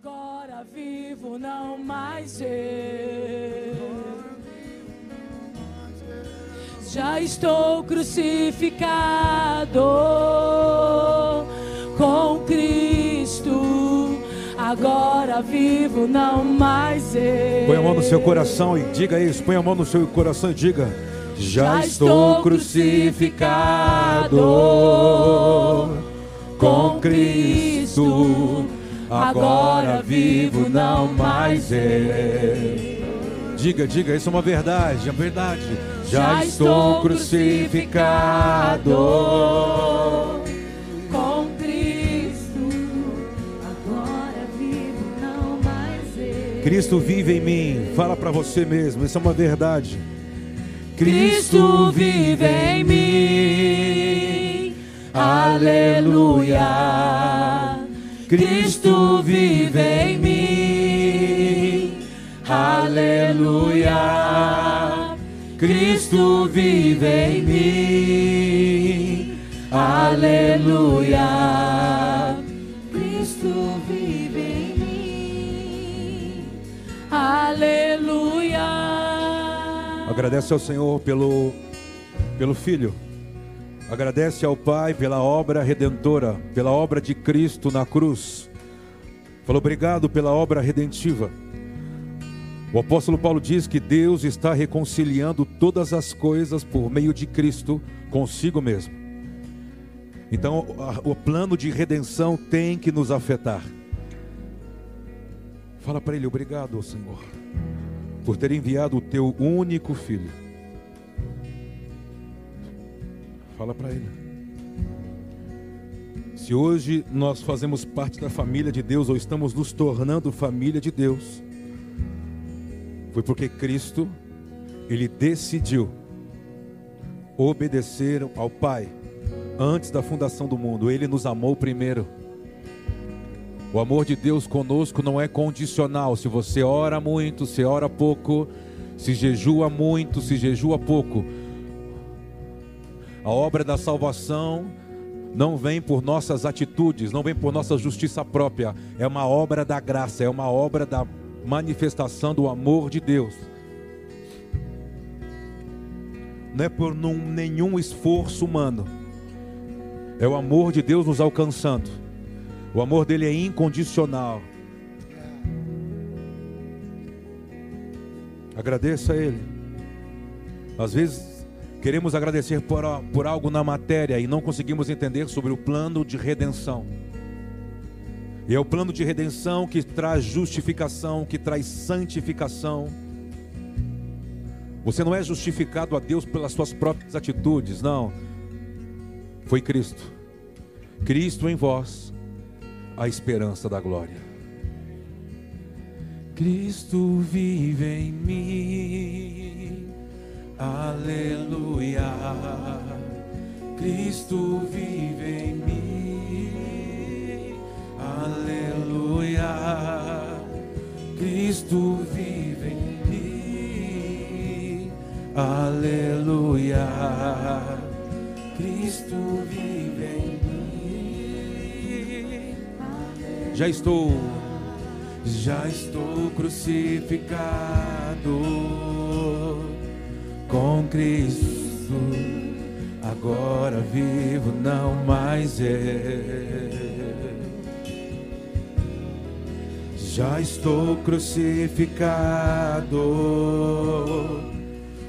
Agora vivo não mais eu. Já estou crucificado com Cristo. Agora vivo não mais eu. Põe a mão no seu coração e diga isso. Põe a mão no seu coração e diga: Já, Já estou estou crucificado com Cristo. Agora vivo não mais eu. Diga, diga, isso é uma verdade, é verdade. Já, Já estou estou crucificado. com Cristo. Agora vivo não mais eu. Cristo vive em mim. Fala para você mesmo, isso é uma verdade. Cristo vive em mim. Aleluia. Cristo vive em mim. Aleluia. Cristo vive em mim. Aleluia. Cristo vive em mim. Aleluia. Agradece ao Senhor pelo, pelo Filho. Agradece ao Pai pela obra redentora, pela obra de Cristo na cruz. Fala obrigado pela obra redentiva. O apóstolo Paulo diz que Deus está reconciliando todas as coisas por meio de Cristo consigo mesmo. Então, o plano de redenção tem que nos afetar. Fala para ele, obrigado, Senhor por ter enviado o teu único filho. Fala para ele. Se hoje nós fazemos parte da família de Deus ou estamos nos tornando família de Deus, foi porque Cristo ele decidiu obedecer ao Pai antes da fundação do mundo. Ele nos amou primeiro. O amor de Deus conosco não é condicional. Se você ora muito, se ora pouco, se jejua muito, se jejua pouco. A obra da salvação não vem por nossas atitudes, não vem por nossa justiça própria. É uma obra da graça, é uma obra da manifestação do amor de Deus. Não é por nenhum esforço humano. É o amor de Deus nos alcançando. O amor dele é incondicional. Agradeça a ele. Às vezes queremos agradecer por, por algo na matéria e não conseguimos entender sobre o plano de redenção. E é o plano de redenção que traz justificação, que traz santificação. Você não é justificado a Deus pelas suas próprias atitudes, não. Foi Cristo. Cristo em vós, a esperança da glória. Cristo vive em mim, aleluia. Cristo vive em mim, aleluia. Cristo vive em mim, aleluia. Cristo vive em mim. Já estou, já estou crucificado com Cristo. Agora vivo, não mais eu. Já estou crucificado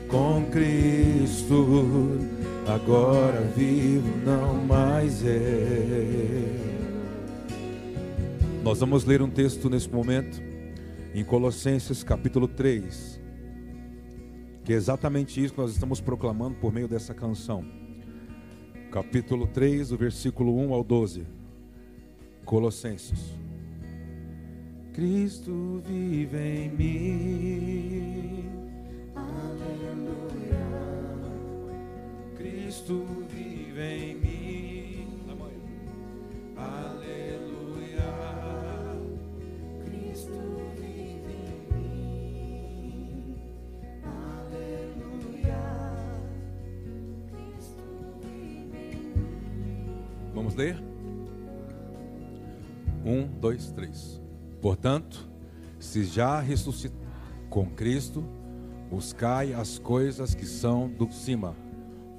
com Cristo. Agora vivo, não mais eu. Nós vamos ler um texto nesse momento, em Colossenses capítulo 3, que é exatamente isso que nós estamos proclamando por meio dessa canção. Capítulo 3, do versículo 1 ao 12. Colossenses. Cristo vive em mim. Cristo vive em mim. Aleluia. Cristo Vamos ler? Um, dois, três. Portanto, se já ressuscitou com Cristo, buscai as coisas que são do cima,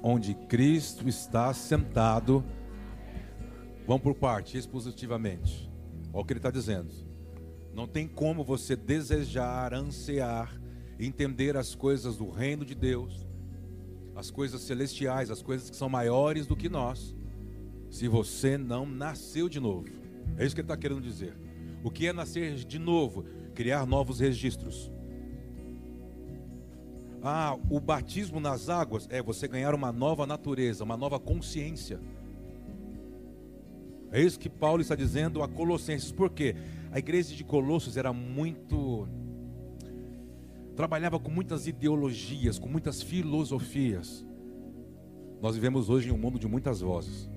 onde Cristo está sentado. Vamos por parte, expositivamente. Olha o que ele está dizendo. Não tem como você desejar, ansiar, entender as coisas do reino de Deus, as coisas celestiais, as coisas que são maiores do que nós, se você não nasceu de novo. É isso que ele está querendo dizer. O que é nascer de novo? Criar novos registros. Ah, o batismo nas águas é você ganhar uma nova natureza, uma nova consciência. É isso que Paulo está dizendo a Colossenses. Por quê? A igreja de Colossos era muito. trabalhava com muitas ideologias, com muitas filosofias. Nós vivemos hoje em um mundo de muitas vozes.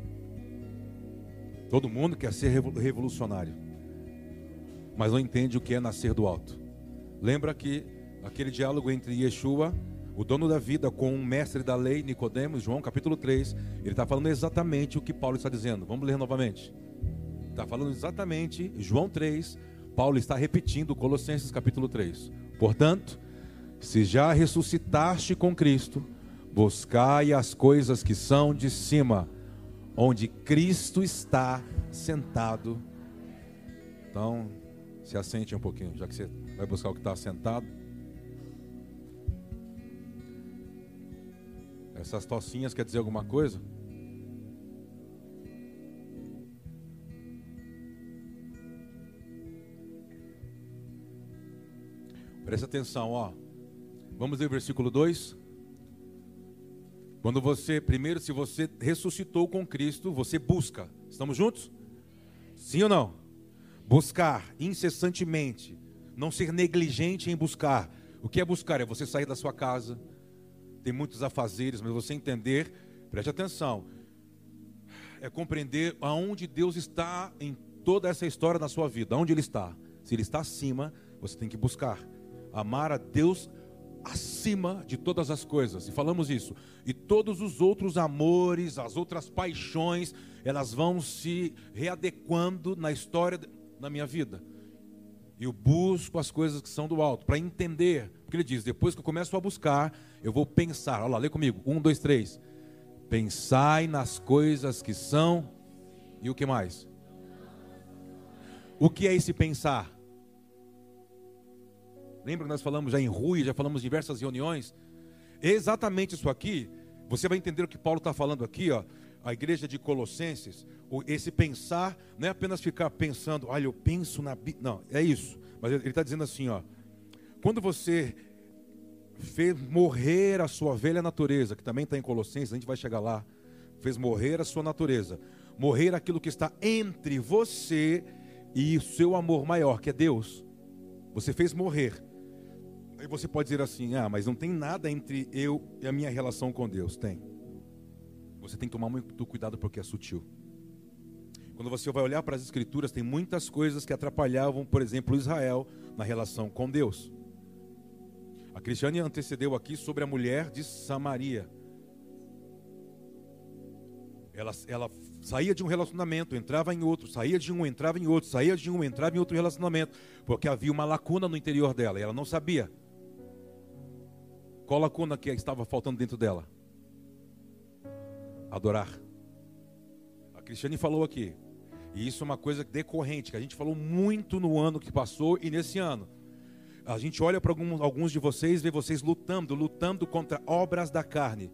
Todo mundo quer ser revolucionário, mas não entende o que é nascer do alto. Lembra que aquele diálogo entre Yeshua, o dono da vida, com o mestre da lei, Nicodemos, João capítulo 3, ele está falando exatamente o que Paulo está dizendo. Vamos ler novamente. Está falando exatamente, João 3, Paulo está repetindo Colossenses capítulo 3. Portanto, se já ressuscitaste com Cristo, buscai as coisas que são de cima, onde Cristo está sentado. Então, se assente um pouquinho, já que você vai buscar o que está sentado. Essas tocinhas quer dizer alguma coisa? Presta atenção, ó. Vamos ler o versículo 2. Quando você, primeiro, se você ressuscitou com Cristo, você busca. Estamos juntos? Sim ou não? Buscar incessantemente, não ser negligente em buscar. O que é buscar? É você sair da sua casa. Tem muitos afazeres, mas você entender, preste atenção. É compreender aonde Deus está em toda essa história na sua vida, aonde Ele está. Se Ele está acima, você tem que buscar amar a Deus acima de todas as coisas. E falamos isso. E todos os outros amores, as outras paixões, elas vão se readequando na história da minha vida. Eu busco as coisas que são do alto, para entender. Porque ele diz: depois que eu começo a buscar, eu vou pensar. Olha lá, lê comigo. Um, dois, três. Pensai nas coisas que são. E o que mais? O que é esse pensar? Lembra que nós falamos já em Rui, já falamos diversas reuniões? Exatamente isso aqui, você vai entender o que Paulo está falando aqui, ó. A igreja de Colossenses, esse pensar não é apenas ficar pensando, olha, eu penso na. Não, é isso. Mas ele está dizendo assim, ó. Quando você fez morrer a sua velha natureza, que também está em Colossenses, a gente vai chegar lá. Fez morrer a sua natureza, morrer aquilo que está entre você e o seu amor maior, que é Deus. Você fez morrer Aí você pode dizer assim: ah, mas não tem nada entre eu e a minha relação com Deus. Tem. Você tem que tomar muito cuidado porque é sutil. Quando você vai olhar para as Escrituras, tem muitas coisas que atrapalhavam, por exemplo, Israel na relação com Deus. A Cristiane antecedeu aqui sobre a mulher de Samaria. Ela, ela saía de um relacionamento, entrava em outro, saía de um, entrava em outro, saía de um, entrava em outro relacionamento, porque havia uma lacuna no interior dela e ela não sabia. Qual lacuna que estava faltando dentro dela? Adorar. A Cristiane falou aqui. E isso é uma coisa decorrente, que a gente falou muito no ano que passou e nesse ano. A gente olha para alguns, alguns de vocês, vê vocês lutando, lutando contra obras da carne.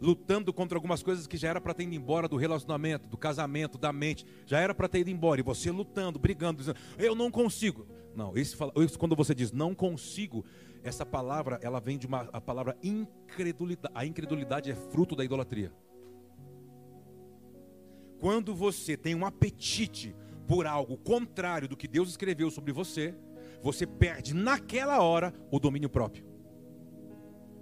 Lutando contra algumas coisas que já era para ter ido embora do relacionamento, do casamento, da mente. Já era para ter ido embora. E você lutando, brigando, dizendo, eu não consigo. Não, esse, quando você diz não consigo, essa palavra, ela vem de uma a palavra incredulidade. A incredulidade é fruto da idolatria. Quando você tem um apetite por algo contrário do que Deus escreveu sobre você, você perde naquela hora o domínio próprio.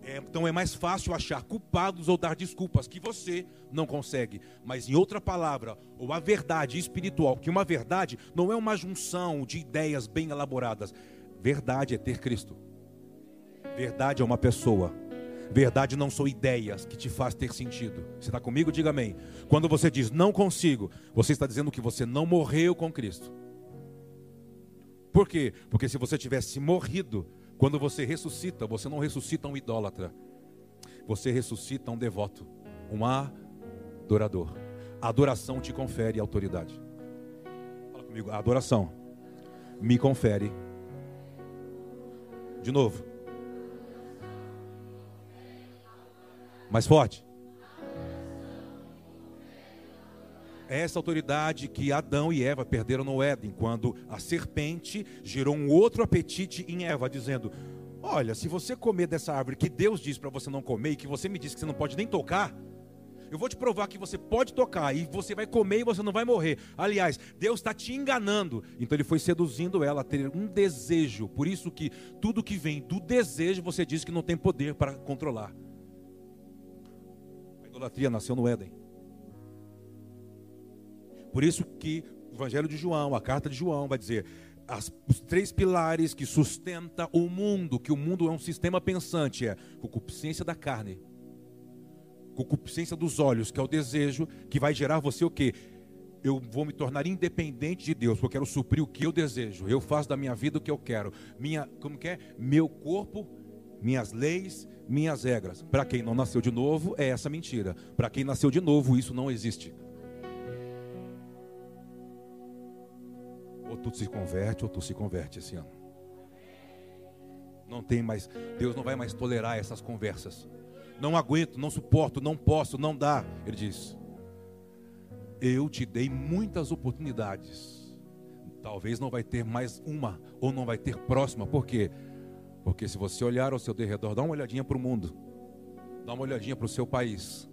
É, então é mais fácil achar culpados ou dar desculpas que você não consegue. Mas em outra palavra, ou a verdade espiritual, que uma verdade não é uma junção de ideias bem elaboradas. Verdade é ter Cristo. Verdade é uma pessoa. Verdade não são ideias que te faz ter sentido. Você está comigo? Diga amém. Quando você diz não consigo, você está dizendo que você não morreu com Cristo. Por quê? Porque se você tivesse morrido, quando você ressuscita, você não ressuscita um idólatra. Você ressuscita um devoto, um adorador. A adoração te confere autoridade. Fala comigo, a adoração me confere. De novo. Mais forte. Essa autoridade que Adão e Eva perderam no Éden, quando a serpente gerou um outro apetite em Eva, dizendo: Olha, se você comer dessa árvore que Deus diz para você não comer e que você me disse que você não pode nem tocar, eu vou te provar que você pode tocar e você vai comer e você não vai morrer. Aliás, Deus está te enganando. Então ele foi seduzindo ela a ter um desejo. Por isso que tudo que vem do desejo você diz que não tem poder para controlar. A idolatria nasceu no Éden. Por isso que o Evangelho de João, a carta de João, vai dizer as, os três pilares que sustenta o mundo, que o mundo é um sistema pensante, é concupiscência da carne, concupiscência dos olhos, que é o desejo, que vai gerar você o quê? Eu vou me tornar independente de Deus, porque eu quero suprir o que eu desejo. Eu faço da minha vida o que eu quero. Minha, como que é? Meu corpo, minhas leis, minhas regras. Para quem não nasceu de novo, é essa mentira. Para quem nasceu de novo, isso não existe. Ou tu se converte, ou tu se converte esse ano. Não tem mais, Deus não vai mais tolerar essas conversas. Não aguento, não suporto, não posso, não dá. Ele diz: Eu te dei muitas oportunidades. Talvez não vai ter mais uma, ou não vai ter próxima. Por quê? Porque se você olhar ao seu derredor, dá uma olhadinha para o mundo, dá uma olhadinha para o seu país,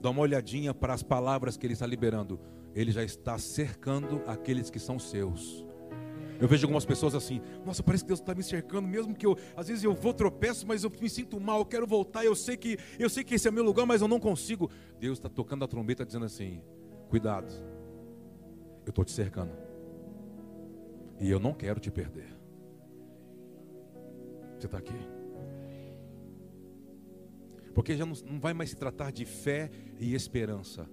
dá uma olhadinha para as palavras que ele está liberando ele já está cercando aqueles que são seus. Eu vejo algumas pessoas assim, nossa, parece que Deus está me cercando, mesmo que eu, às vezes eu vou tropeço, mas eu me sinto mal, eu quero voltar, eu sei que, eu sei que esse é o meu lugar, mas eu não consigo. Deus está tocando a trombeta dizendo assim, cuidado, eu estou te cercando. E eu não quero te perder. Você está aqui? Porque já não, não vai mais se tratar de fé e esperança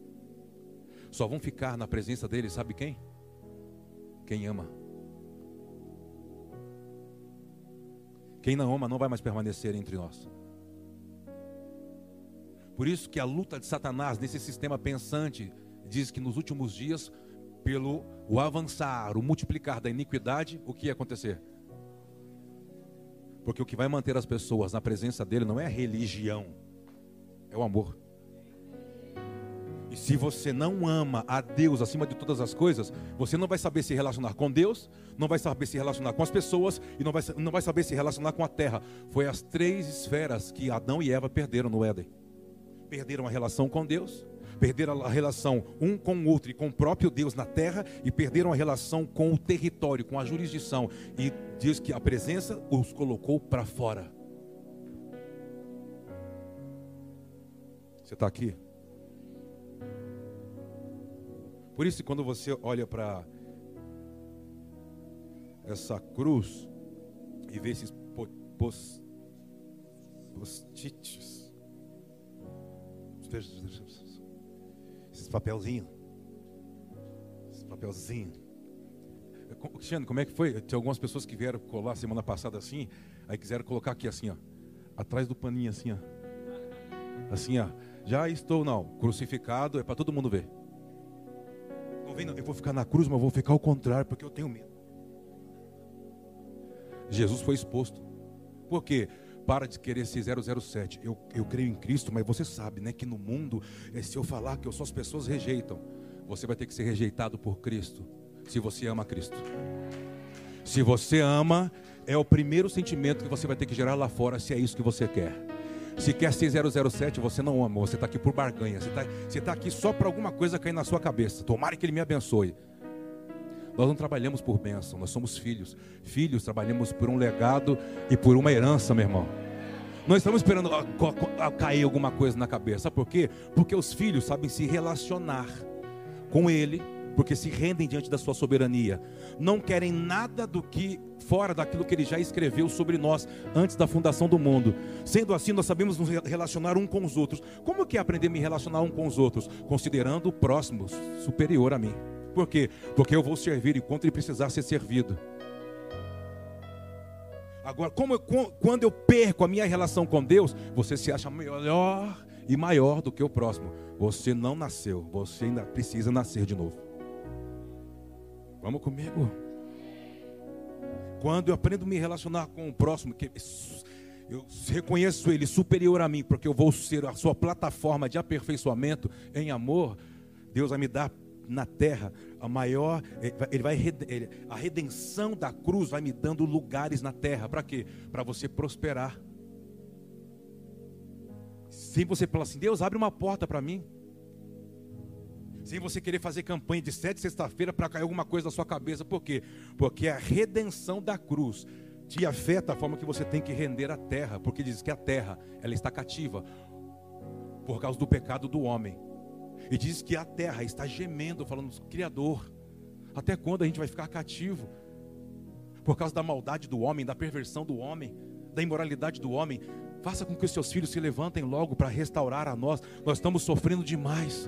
só vão ficar na presença dele, sabe quem? Quem ama. Quem não ama não vai mais permanecer entre nós. Por isso que a luta de Satanás nesse sistema pensante diz que nos últimos dias, pelo o avançar, o multiplicar da iniquidade, o que ia acontecer? Porque o que vai manter as pessoas na presença dele não é a religião, é o amor. E se você não ama a Deus acima de todas as coisas, você não vai saber se relacionar com Deus, não vai saber se relacionar com as pessoas e não vai, não vai saber se relacionar com a terra. Foi as três esferas que Adão e Eva perderam no Éden. Perderam a relação com Deus, perderam a relação um com o outro e com o próprio Deus na terra e perderam a relação com o território, com a jurisdição. E diz que a presença os colocou para fora. Você está aqui? Por isso, quando você olha para essa cruz e vê esses post-its, esses papelzinhos, esses papelzinhos. Cristiano, como é que foi? Tinha algumas pessoas que vieram colar semana passada assim, aí quiseram colocar aqui assim, ó, atrás do paninho assim, ó. Assim, ó. Já estou não, crucificado, é para todo mundo ver vendo, eu vou ficar na cruz, mas vou ficar ao contrário, porque eu tenho medo. Jesus foi exposto. Por quê? Para de querer ser 007. Eu, eu creio em Cristo, mas você sabe, né, que no mundo, eh, se eu falar que eu sou as pessoas rejeitam, você vai ter que ser rejeitado por Cristo, se você ama Cristo. Se você ama, é o primeiro sentimento que você vai ter que gerar lá fora, se é isso que você quer. Se quer ser 007, você não ama, você está aqui por barganha. Você está você tá aqui só para alguma coisa cair na sua cabeça. Tomara que Ele me abençoe. Nós não trabalhamos por bênção, nós somos filhos. Filhos trabalhamos por um legado e por uma herança, meu irmão. Nós estamos esperando cair alguma coisa na cabeça. Sabe por quê? Porque os filhos sabem se relacionar com Ele porque se rendem diante da sua soberania. Não querem nada do que fora daquilo que ele já escreveu sobre nós antes da fundação do mundo. Sendo assim, nós sabemos nos relacionar um com os outros. Como que é aprender a me relacionar um com os outros? Considerando o próximo superior a mim. Por quê? Porque eu vou servir enquanto ele precisar ser servido. Agora, como, quando eu perco a minha relação com Deus, você se acha melhor e maior do que o próximo. Você não nasceu, você ainda precisa nascer de novo. Vamos comigo. Quando eu aprendo a me relacionar com o próximo, que eu reconheço ele superior a mim, porque eu vou ser a sua plataforma de aperfeiçoamento em amor, Deus vai me dar na terra a maior, ele vai a redenção da cruz vai me dando lugares na terra, para quê? Para você prosperar. Sem você falar assim, Deus abre uma porta para mim. Sem você querer fazer campanha de sete sexta-feira para cair alguma coisa na sua cabeça. Por quê? Porque a redenção da cruz te afeta a forma que você tem que render a terra. Porque diz que a terra ela está cativa por causa do pecado do homem. E diz que a terra está gemendo, falando, Criador, até quando a gente vai ficar cativo? Por causa da maldade do homem, da perversão do homem, da imoralidade do homem. Faça com que os seus filhos se levantem logo para restaurar a nós. Nós estamos sofrendo demais.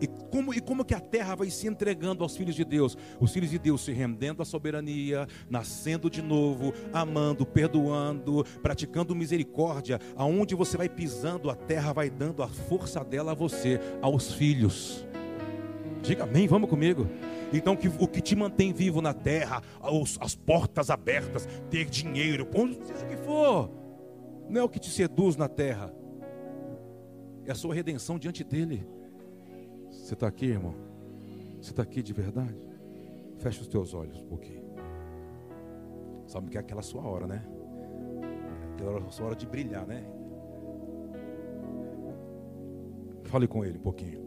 E como, e como que a terra vai se entregando aos filhos de Deus? Os filhos de Deus se rendendo à soberania, nascendo de novo, amando, perdoando, praticando misericórdia. Aonde você vai pisando, a terra vai dando a força dela a você, aos filhos. Diga amém, vamos comigo. Então, que, o que te mantém vivo na terra, as, as portas abertas, ter dinheiro, seja o que for, não é o que te seduz na terra, é a sua redenção diante dEle. Você está aqui, irmão? Você está aqui de verdade? Fecha os teus olhos um pouquinho. Sabe que é aquela sua hora, né? Aquela sua hora de brilhar, né? Fale com ele um pouquinho.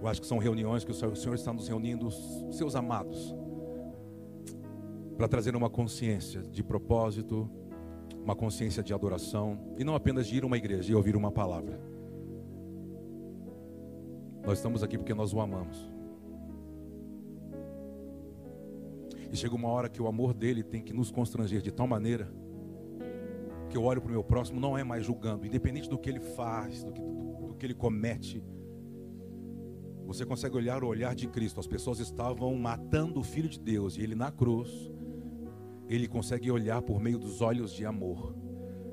Eu acho que são reuniões que o Senhor está nos reunindo, os seus amados, para trazer uma consciência de propósito, uma consciência de adoração e não apenas de ir a uma igreja e ouvir uma palavra. Nós estamos aqui porque nós o amamos. E chega uma hora que o amor dele tem que nos constranger de tal maneira que eu olho para o meu próximo não é mais julgando, independente do que ele faz, do que, do, do que ele comete. Você consegue olhar o olhar de Cristo. As pessoas estavam matando o Filho de Deus e ele na cruz ele consegue olhar por meio dos olhos de amor.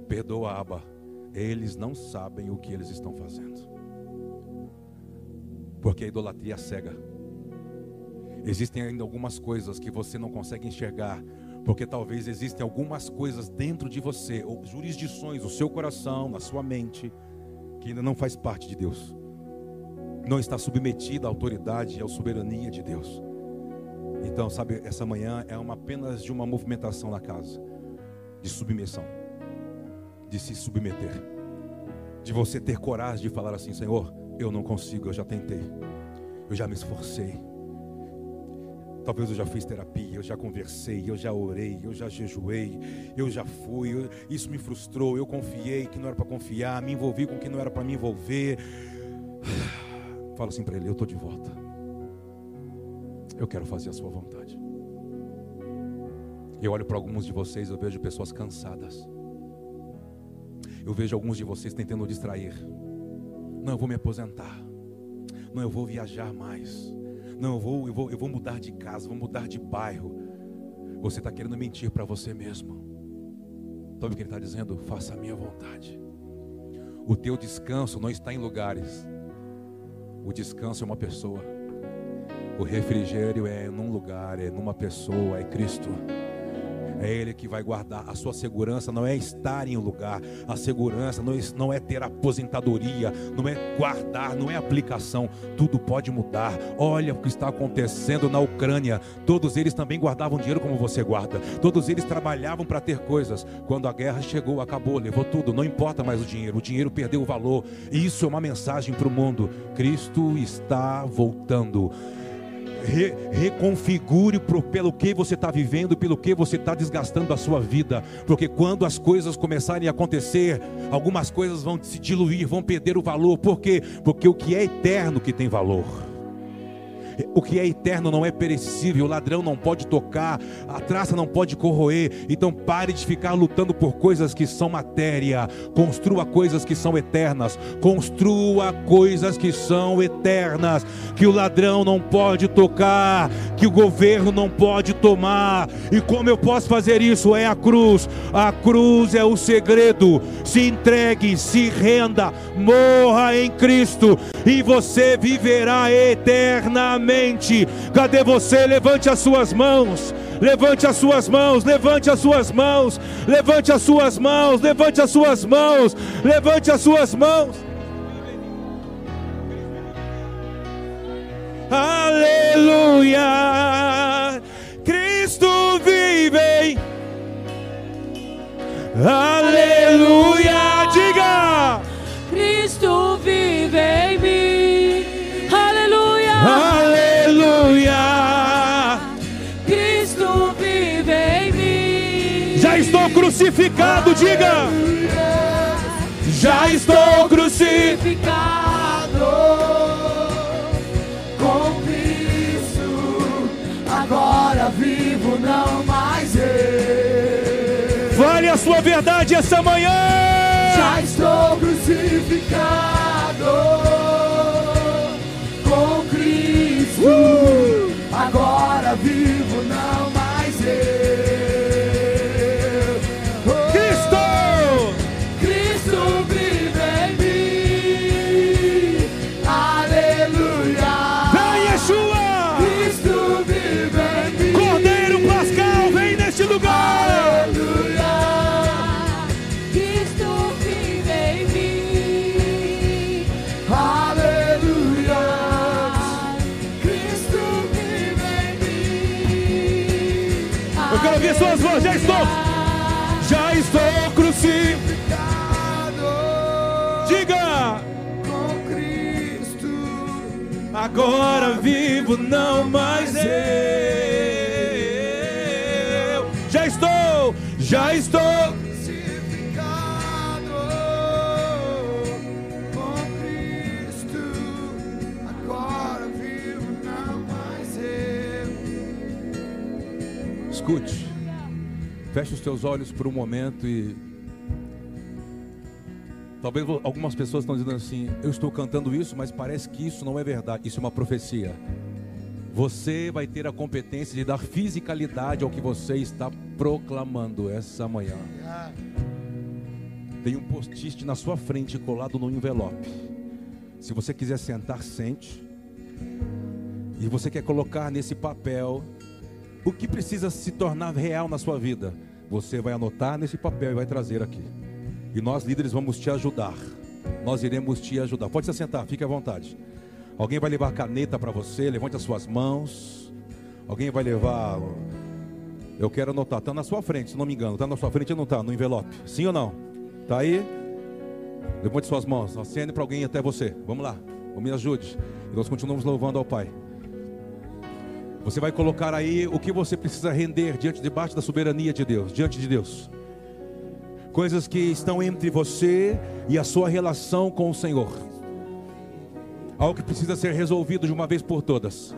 Perdoa, Abba. Eles não sabem o que eles estão fazendo. Porque a idolatria cega. Existem ainda algumas coisas que você não consegue enxergar, porque talvez existem algumas coisas dentro de você, ou jurisdições, no seu coração, na sua mente, que ainda não faz parte de Deus. Não está submetida à autoridade e à soberania de Deus. Então, sabe, essa manhã é uma apenas de uma movimentação na casa, de submissão, de se submeter, de você ter coragem de falar assim: Senhor, eu não consigo, eu já tentei, eu já me esforcei. Talvez eu já fiz terapia, eu já conversei, eu já orei, eu já jejuei, eu já fui, eu, isso me frustrou, eu confiei que não era para confiar, me envolvi com que não era para me envolver. Fala assim para ele: eu estou de volta. Eu quero fazer a sua vontade. Eu olho para alguns de vocês, eu vejo pessoas cansadas. Eu vejo alguns de vocês tentando distrair. Não, eu vou me aposentar. Não, eu vou viajar mais. Não, eu vou, eu vou, eu vou mudar de casa, vou mudar de bairro. Você está querendo mentir para você mesmo. Sabe o que ele está dizendo? Faça a minha vontade. O teu descanso não está em lugares. O descanso é uma pessoa. O refrigério é num lugar, é numa pessoa, é Cristo. É Ele que vai guardar. A sua segurança não é estar em um lugar. A segurança não é, ter aposentadoria, não é guardar, não é aplicação. Tudo pode mudar. Olha o que está acontecendo na Ucrânia. Todos eles também guardavam dinheiro como você guarda. Todos eles trabalhavam para ter coisas. Quando a guerra chegou, acabou, levou tudo. Não importa mais o dinheiro. O dinheiro perdeu o valor. Isso é uma mensagem para o mundo. Cristo está voltando re, reconfigure pelo que você está vivendo, pelo que você está desgastando a sua vida, porque quando as coisas começarem a acontecer, algumas coisas vão se diluir, vão perder o valor, por quê? Porque o que é eterno que tem valor. O que é eterno não é perecível, o ladrão não pode tocar, a traça não pode corroer. Então pare de ficar lutando por coisas que são matéria. Construa coisas que são eternas. Construa coisas que são eternas, que o ladrão não pode tocar, que o governo não pode tomar. E como eu posso fazer isso? É a cruz. A cruz é o segredo. Se entregue, se renda, morra em Cristo e você viverá eternamente. Cadê você? Levante as suas mãos. Levante as suas mãos, levante as suas mãos, levante as suas mãos, levante as suas mãos, levante as suas mãos. Aleluia, Cristo vive. Aleluia, diga. Cristo crucificado, diga. Já estou crucificado. Com Cristo. Agora vivo, não mais eu. Fale a sua verdade essa manhã. Já estou crucificado com Cristo. Uh! Agora vivo, Agora vivo, não mais eu. Já estou, já estou. Crucificado com Cristo. Agora vivo, não mais eu. Escute, feche os teus olhos por um momento e. Talvez algumas pessoas estão dizendo assim: eu estou cantando isso, mas parece que isso não é verdade. Isso é uma profecia. Você vai ter a competência de dar fisicalidade ao que você está proclamando essa manhã. Tem um post-it na sua frente colado no envelope. Se você quiser sentar, sente. E você quer colocar nesse papel o que precisa se tornar real na sua vida. Você vai anotar nesse papel e vai trazer aqui. E nós líderes vamos te ajudar. Nós iremos te ajudar. Pode se sentar, fique à vontade. Alguém vai levar caneta para você, levante as suas mãos. Alguém vai levar. Eu quero anotar, está na sua frente, se não me engano. Está na sua frente ou não está? No envelope. Sim ou não? Está aí? Levante suas mãos, acende para alguém até você. Vamos lá, me ajude. E nós continuamos louvando ao Pai. Você vai colocar aí o que você precisa render diante debaixo da soberania de Deus, diante de Deus. Coisas que estão entre você e a sua relação com o Senhor. Algo que precisa ser resolvido de uma vez por todas.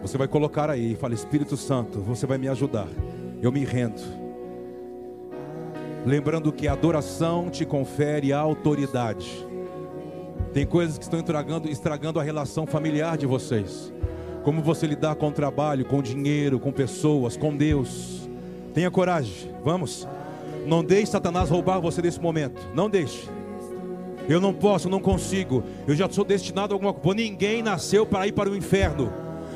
Você vai colocar aí e fala: Espírito Santo, você vai me ajudar. Eu me rendo. Lembrando que a adoração te confere autoridade. Tem coisas que estão estragando, estragando a relação familiar de vocês. Como você lidar com o trabalho, com o dinheiro, com pessoas, com Deus. Tenha coragem, vamos. Não deixe Satanás roubar você nesse momento. Não deixe. Eu não posso, não consigo. Eu já sou destinado a alguma coisa. Ninguém nasceu para ir para o inferno.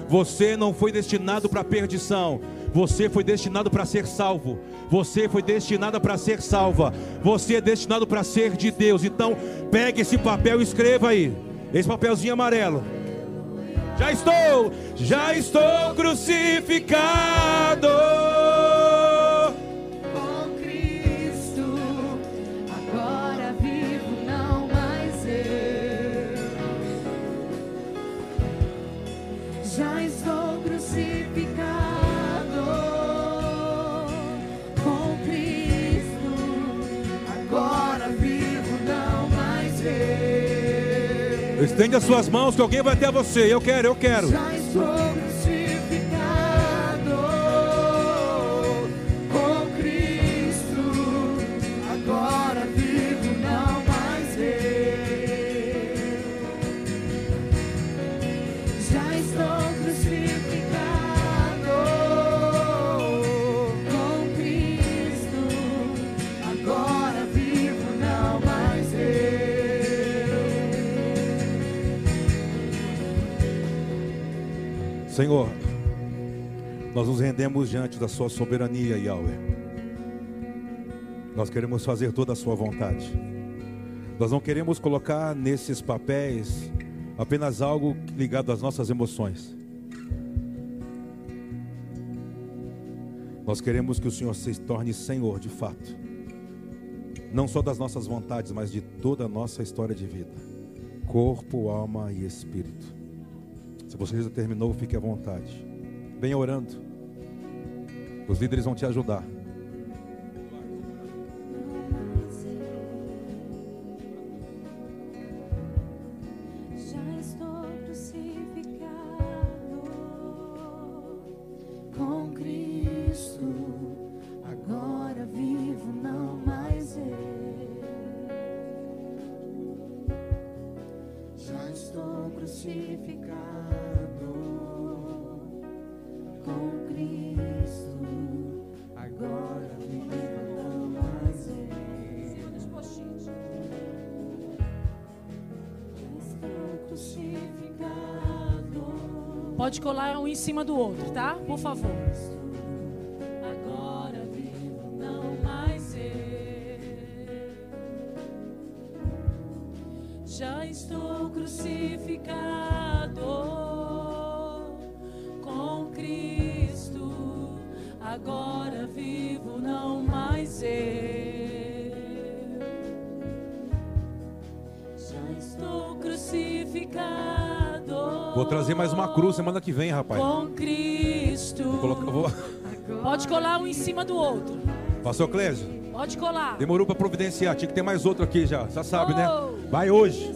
Você não foi destinado para a perdição. Você foi destinado para ser salvo. Você foi destinada para ser salva. Você é destinado para ser de Deus. Então, pegue esse papel e escreva aí. Esse papelzinho amarelo. Já estou, já estou crucificado. Estende as suas mãos que alguém vai até você. Eu quero, eu quero. Senhor, nós nos rendemos diante da Sua soberania, Yahweh. Nós queremos fazer toda a Sua vontade. Nós não queremos colocar nesses papéis apenas algo ligado às nossas emoções. Nós queremos que o Senhor se torne Senhor de fato, não só das nossas vontades, mas de toda a nossa história de vida, corpo, alma e espírito. Você já terminou, fique à vontade. Venha orando. Os líderes vão te ajudar. Em cima do outro, tá? Por favor. Trazer mais uma cruz semana que vem, rapaz. com Cristo. Coloca- vou- Pode colar um em cima do outro. Pastor Clésio, Pode colar. demorou para providenciar. Tinha que ter mais outro aqui já. Já sabe, né? Oh. Vai hoje.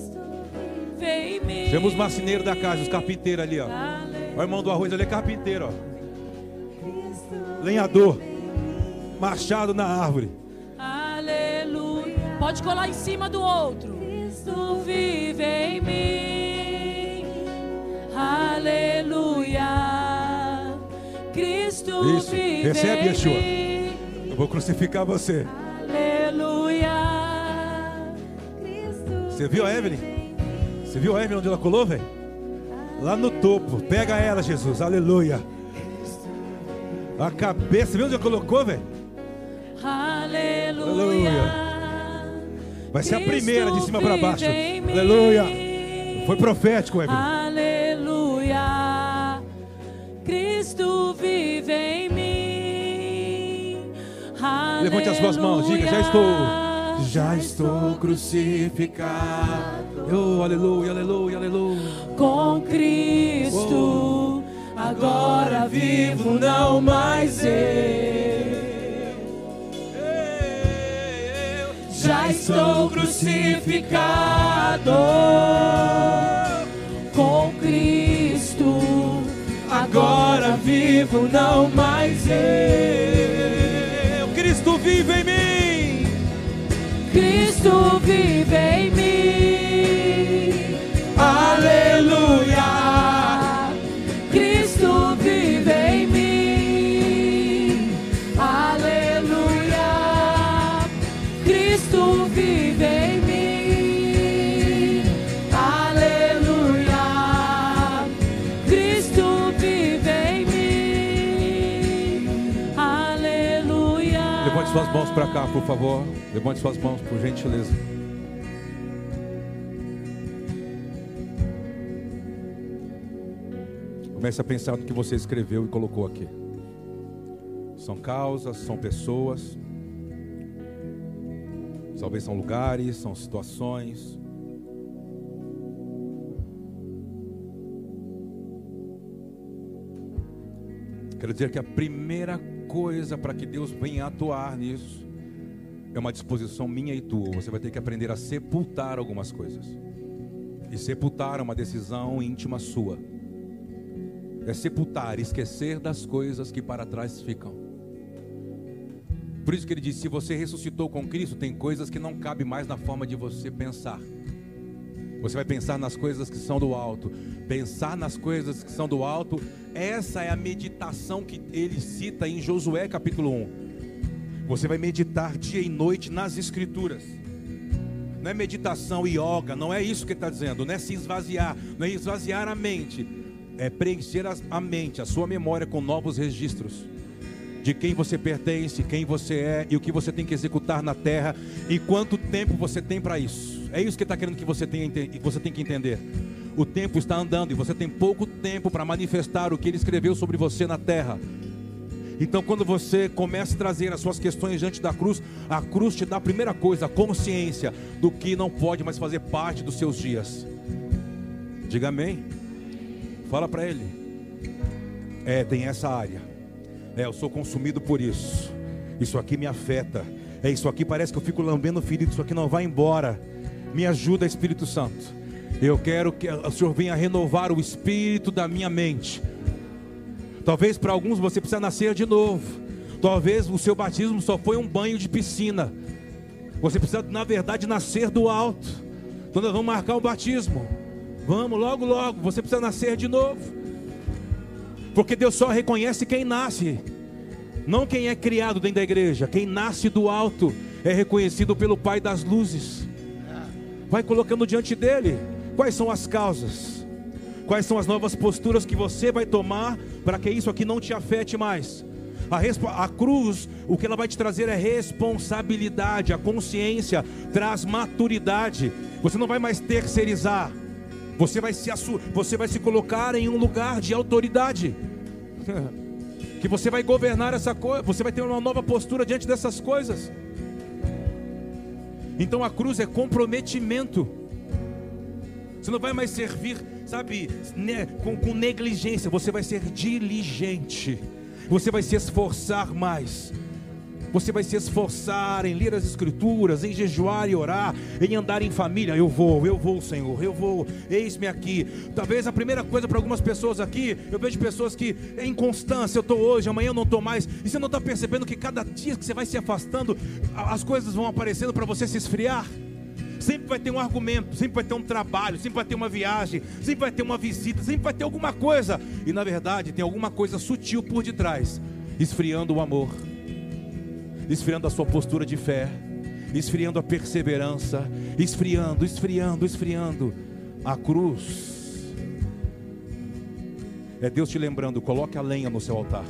Temos marceneiro da casa, os carpinteiros ali, ó. O irmão do arroz ali é carpinteiro, ó. Lenhador. Machado na árvore. Aleluia. Pode colar em cima do outro. Cristo vive em mim. Aleluia. Cristo Isso. vive Recebe, Yeshua. Eu vou crucificar você. Aleluia. Você viu a Evelyn? Você viu a Evelyn onde ela colou, velho? Lá no topo. Pega ela, Jesus. Aleluia. A cabeça, viu onde ela colocou, velho? Aleluia. Vai ser a Cristo primeira de cima para baixo. Aleluia. Foi profético, Evelyn. Levante as suas mãos, diga, já estou. Já estou crucificado. Oh, aleluia, aleluia, aleluia. com Cristo. Agora vivo, não mais eu. Já estou crucificado com Cristo. Agora vivo, não mais eu. Cristo vive em mim. Aleluia. Suas mãos para cá, por favor. Levante suas mãos, por gentileza. Comece a pensar no que você escreveu e colocou aqui. São causas, são pessoas, talvez são lugares, são situações. Quero dizer que a primeira coisa para que Deus venha atuar nisso é uma disposição minha e tua. Você vai ter que aprender a sepultar algumas coisas. E sepultar é uma decisão íntima sua. É sepultar, esquecer das coisas que para trás ficam. Por isso que ele diz: se você ressuscitou com Cristo, tem coisas que não cabem mais na forma de você pensar. Você vai pensar nas coisas que são do alto. Pensar nas coisas que são do alto, essa é a meditação que ele cita em Josué capítulo 1. Você vai meditar dia e noite nas Escrituras. Não é meditação yoga, não é isso que ele está dizendo, não é se esvaziar, não é esvaziar a mente, é preencher a mente, a sua memória com novos registros de quem você pertence, quem você é e o que você tem que executar na terra e quanto tempo você tem para isso. É isso que está querendo que você tenha você tem que entender. O tempo está andando e você tem pouco tempo para manifestar o que ele escreveu sobre você na terra. Então, quando você começa a trazer as suas questões diante da cruz, a cruz te dá a primeira coisa, a consciência do que não pode mais fazer parte dos seus dias. Diga amém. Fala para ele. É, tem essa área. É, eu sou consumido por isso. Isso aqui me afeta. É isso aqui parece que eu fico lambendo ferido. Isso aqui não vai embora. Me ajuda, Espírito Santo. Eu quero que o Senhor venha renovar o espírito da minha mente. Talvez para alguns você precisa nascer de novo. Talvez o seu batismo só foi um banho de piscina. Você precisa, na verdade, nascer do alto. Então nós vamos marcar o batismo. Vamos, logo, logo. Você precisa nascer de novo. Porque Deus só reconhece quem nasce, não quem é criado dentro da igreja. Quem nasce do alto é reconhecido pelo Pai das luzes. Vai colocando diante dele quais são as causas, quais são as novas posturas que você vai tomar para que isso aqui não te afete mais. A, a, cruz, o que ela vai te trazer é responsabilidade, a consciência traz maturidade. Você não vai mais terceirizar. Você vai se, você vai se colocar em um lugar de autoridade. que você vai governar essa coisa, você vai ter uma nova postura diante dessas coisas. Então a cruz é comprometimento. Você não vai mais servir, sabe, com, com negligência, você vai ser diligente. Você vai se esforçar mais. Você vai se esforçar em ler as Escrituras, em jejuar e orar, em andar em família. Eu vou, eu vou, Senhor, eu vou. Eis-me aqui. Talvez a primeira coisa para algumas pessoas aqui, eu vejo pessoas que é inconstância. Eu estou hoje, amanhã eu não estou mais. E você não está percebendo que cada dia que você vai se afastando, as coisas vão aparecendo para você se esfriar. Sempre vai ter um argumento, sempre vai ter um trabalho, sempre vai ter uma viagem, sempre vai ter uma visita, sempre vai ter alguma coisa. E na verdade tem alguma coisa sutil por detrás, esfriando o amor esfriando a sua postura de fé, esfriando a perseverança, esfriando, esfriando, esfriando a cruz. É Deus te lembrando: coloque a lenha no seu altar,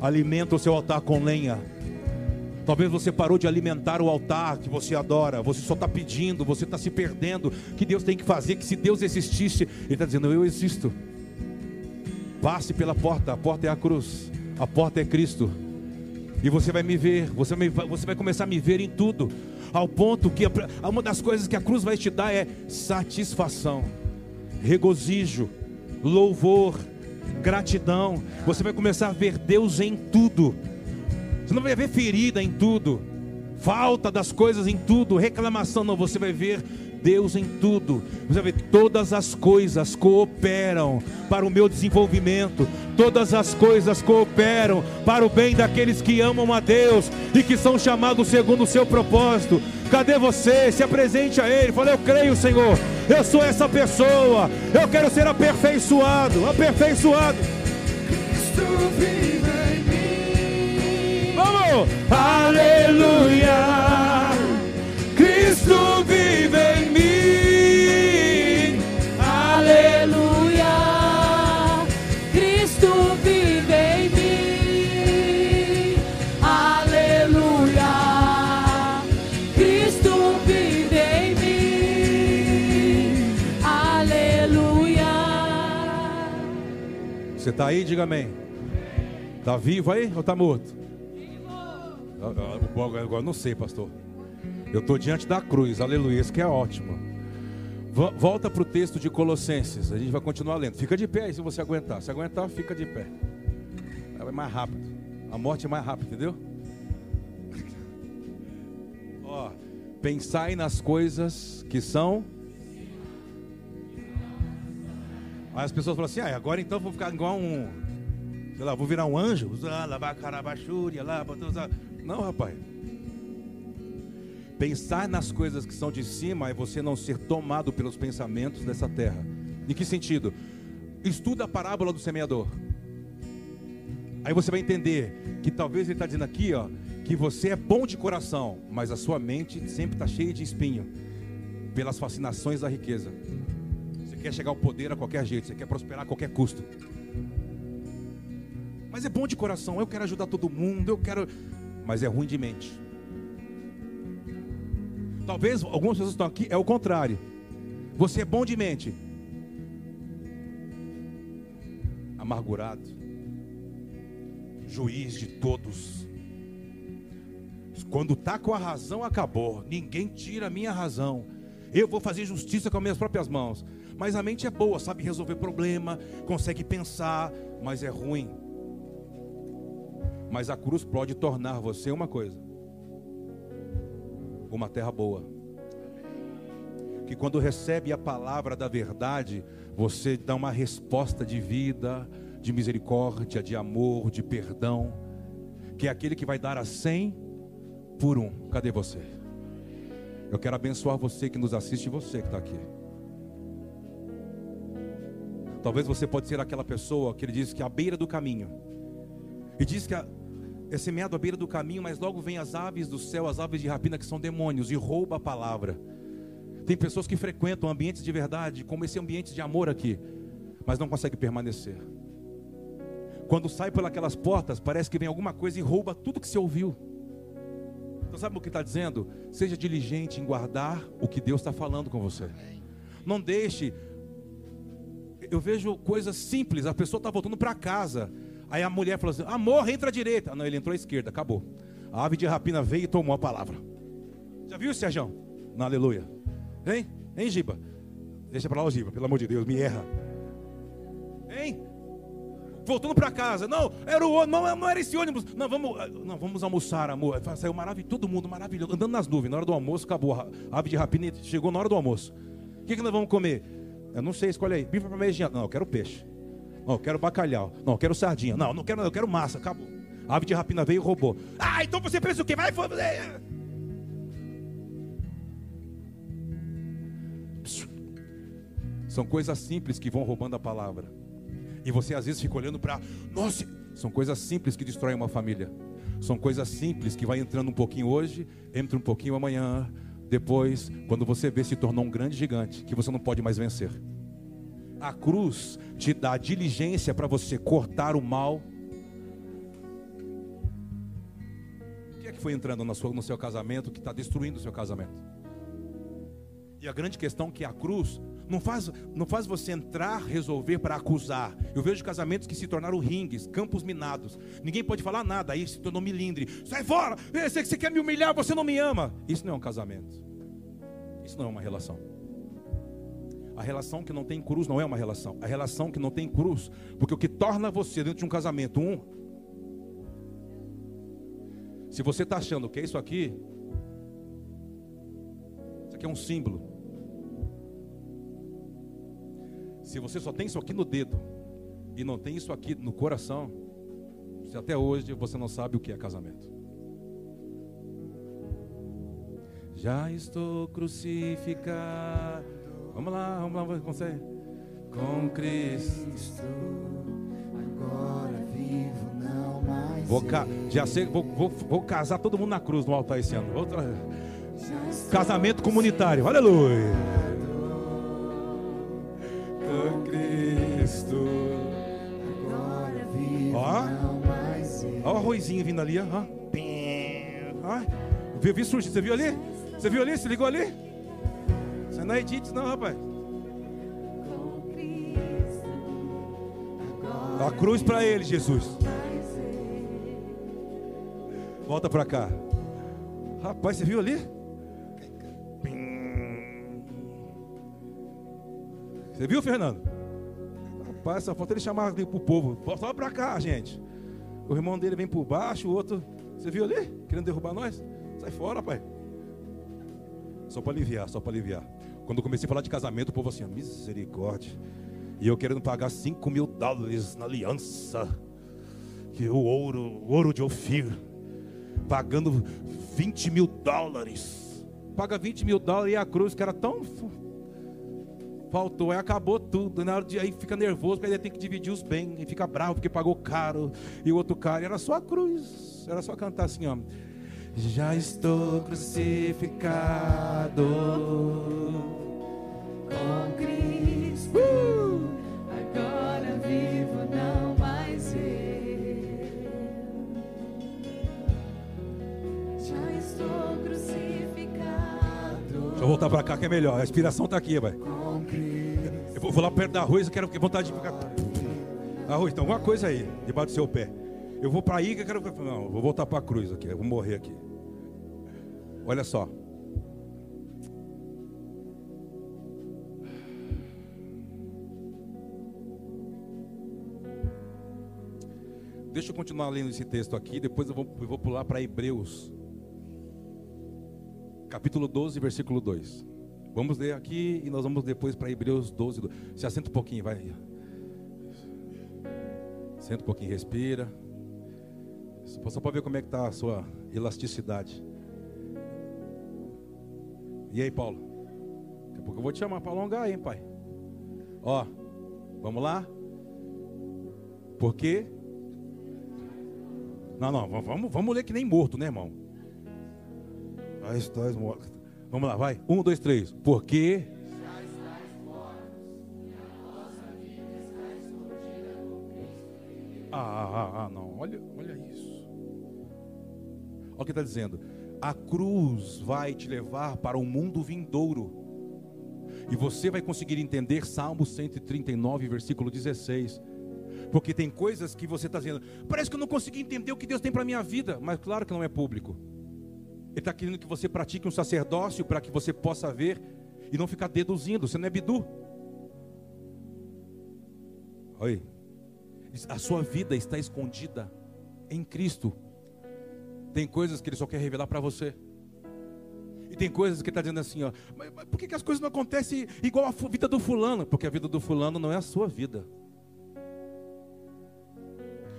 alimenta o seu altar com lenha. Talvez você parou de alimentar o altar que você adora, você só está pedindo, você está se perdendo. Que Deus tem que fazer, que se Deus existisse, Ele está dizendo: Eu existo. Passe pela porta, a porta é a cruz, a porta é Cristo. E você vai me ver, você, me, você vai começar a me ver em tudo, ao ponto que uma das coisas que a cruz vai te dar é satisfação, regozijo, louvor, gratidão. Você vai começar a ver Deus em tudo. Você não vai ver ferida em tudo, falta das coisas em tudo, reclamação, não. Você vai ver Deus em tudo. Você vê, todas as coisas cooperam para o meu desenvolvimento, todas as coisas cooperam para o bem daqueles que amam a Deus e que são chamados segundo o seu propósito. Cadê você? Se apresente a Ele. Fala, eu creio, Senhor. Eu sou essa pessoa. Eu quero ser aperfeiçoado. Aperfeiçoado. Cristo vive em mim. Vamos! Aleluia! Cristo vive em mim. Aleluia. Cristo vive em mim. Aleluia. Cristo vive em mim. Aleluia. Você está aí? Diga amém. Está vivo aí ou está morto? Vivo. Agora não sei, pastor. Eu estou diante da cruz, aleluia, isso que é ótimo. Volta para o texto de Colossenses, a gente vai continuar lendo. Fica de pé aí se você aguentar. Se aguentar, fica de pé. É mais rápido. A morte é mais rápida, entendeu? Ó, pensai nas coisas que são Aí as pessoas falam assim: ah, agora então vou ficar igual um. Sei lá, vou virar um anjo. Não, rapaz. Pensar nas coisas que são de cima é você não ser tomado pelos pensamentos dessa terra. Em que sentido? Estuda a parábola do semeador. Aí você vai entender que talvez ele está dizendo aqui, ó, que você é bom de coração, mas a sua mente sempre está cheia de espinho pelas fascinações da riqueza. Você quer chegar ao poder a qualquer jeito, você quer prosperar a qualquer custo. Mas é bom de coração, eu quero ajudar todo mundo, eu quero. Mas é ruim de mente. Talvez algumas pessoas estão aqui, é o contrário. Você é bom de mente, amargurado, juiz de todos. Quando está com a razão, acabou. Ninguém tira a minha razão. Eu vou fazer justiça com as minhas próprias mãos. Mas a mente é boa, sabe resolver problema, consegue pensar, mas é ruim. Mas a cruz pode tornar você uma coisa: uma terra boa. Que quando recebe a palavra da verdade, você dá uma resposta de vida, de misericórdia, de amor, de perdão. Que é aquele que vai dar a cem por um. Cadê você? Eu quero abençoar você que nos assiste e você que está aqui. Talvez você pode ser aquela pessoa que ele diz que é à beira do caminho. E diz que é semeado à beira do caminho, mas logo vem as aves do céu, as aves de rapina que são demônios e rouba a palavra. Tem pessoas que frequentam ambientes de verdade, como esse ambiente de amor aqui, mas não conseguem permanecer. Quando sai pelas portas, parece que vem alguma coisa e rouba tudo que você ouviu. Então sabe o que está dizendo? Seja diligente em guardar o que Deus está falando com você. Não deixe. Eu vejo coisas simples. A pessoa está voltando para casa. Aí a mulher falou assim: Amor, entra à direita. Não, ele entrou à esquerda. Acabou. A ave de rapina veio e tomou a palavra. Já viu, Sérgio? Na aleluia. Hein? Hein, Giba? Deixa para lá, Giba. Pelo amor de Deus, me erra. Hein? voltando para casa. Não, era o não, não era esse ônibus. Não, vamos, não, vamos almoçar, amor. Saiu maravilhoso, todo mundo maravilhoso, andando nas nuvens. Na hora do almoço, acabou. A ave de rapina chegou na hora do almoço. O que, que nós vamos comer? Eu não sei, escolhe aí. Bife para Não, eu quero peixe. Não, eu quero bacalhau. Não, eu quero sardinha. Não, não quero, eu quero massa. Acabou. A ave de rapina veio e roubou. Ah, então você pensa o quê? Vai fazer. São coisas simples que vão roubando a palavra. E você às vezes fica olhando para, nossa, são coisas simples que destroem uma família. São coisas simples que vai entrando um pouquinho hoje, entra um pouquinho amanhã, depois, quando você vê, se tornou um grande gigante que você não pode mais vencer. A cruz te dá diligência para você cortar o mal. O que é que foi entrando no seu, no seu casamento que está destruindo o seu casamento? E a grande questão é que a cruz não faz, não faz você entrar, resolver para acusar. Eu vejo casamentos que se tornaram ringues, campos minados. Ninguém pode falar nada, aí se tornou milindre. Sai fora! Você, você quer me humilhar, você não me ama. Isso não é um casamento. Isso não é uma relação. A relação que não tem cruz não é uma relação. A relação que não tem cruz, porque o que torna você dentro de um casamento um. Se você está achando que é isso aqui, isso aqui é um símbolo. Se você só tem isso aqui no dedo e não tem isso aqui no coração, se até hoje você não sabe o que é casamento. Já estou crucificado. Vamos lá, vamos lá, você. Com Cristo. Agora vivo, não mais. Vou. Já sei, vou, vou, vou casar todo mundo na cruz no altar esse ano. Vou tra... Casamento comunitário. Aleluia. Ó o arrozinho vindo ali, ó. ó. Viu, viu surgir? Você viu ali? Você viu ali? Se ligou ali? Você não é Edith, não, rapaz. A cruz para ele, Jesus. Volta para cá. Rapaz, você viu ali? Você viu, Fernando? Rapaz, só falta ele chamar para o povo. Volta para cá, gente. O irmão dele vem por baixo, o outro. Você viu ali? Querendo derrubar nós? Sai fora, pai. Só para aliviar, só para aliviar. Quando eu comecei a falar de casamento, o povo assim, misericórdia. E eu querendo pagar 5 mil dólares na aliança. Que o ouro, o ouro de Ofir. Pagando 20 mil dólares. Paga 20 mil dólares e a cruz que era tão. Faltou, aí acabou tudo. Na hora de aí fica nervoso, porque aí tem que dividir os bens. E fica bravo porque pagou caro. E o outro cara era só a cruz. Era só cantar assim, ó. Já estou crucificado com Cristo. Agora vivo, não mais eu. Já estou crucificado Deixa eu voltar pra cá que é melhor. A inspiração tá aqui, vai. Eu vou, lá perto da arroz, eu quero vontade de ficar. Arroz, então alguma coisa aí, debaixo do seu pé. Eu vou para aí que eu quero. Não, eu vou voltar para a cruz aqui, eu vou morrer aqui. Olha só. Deixa eu continuar lendo esse texto aqui, depois eu vou, eu vou pular para Hebreus, capítulo 12, versículo 2. Vamos ler aqui e nós vamos depois para Hebreus 12. 2. Se assenta um pouquinho, vai. Senta um pouquinho, respira. Só para ver como é que está a sua elasticidade. E aí, Paulo? Daqui a pouco eu vou te chamar para alongar, hein, pai? Ó, vamos lá? Porque não, não, vamos, vamos ler que nem morto, né, irmão? Ah, estás morto. Vamos lá, vai. Um, dois, três. Porque. Ah, ah, ah, não. Olha, olha isso. Olha o que está dizendo. A cruz vai te levar para o mundo vindouro. E você vai conseguir entender Salmo 139, versículo 16. Porque tem coisas que você está dizendo, parece que eu não consegui entender o que Deus tem para a minha vida, mas claro que não é público. Ele está querendo que você pratique um sacerdócio para que você possa ver e não ficar deduzindo. Você não é bidu. Oi. A sua vida está escondida em Cristo. Tem coisas que Ele só quer revelar para você. E tem coisas que Ele está dizendo assim, ó. Mas, mas por que, que as coisas não acontecem igual a vida do fulano? Porque a vida do fulano não é a sua vida.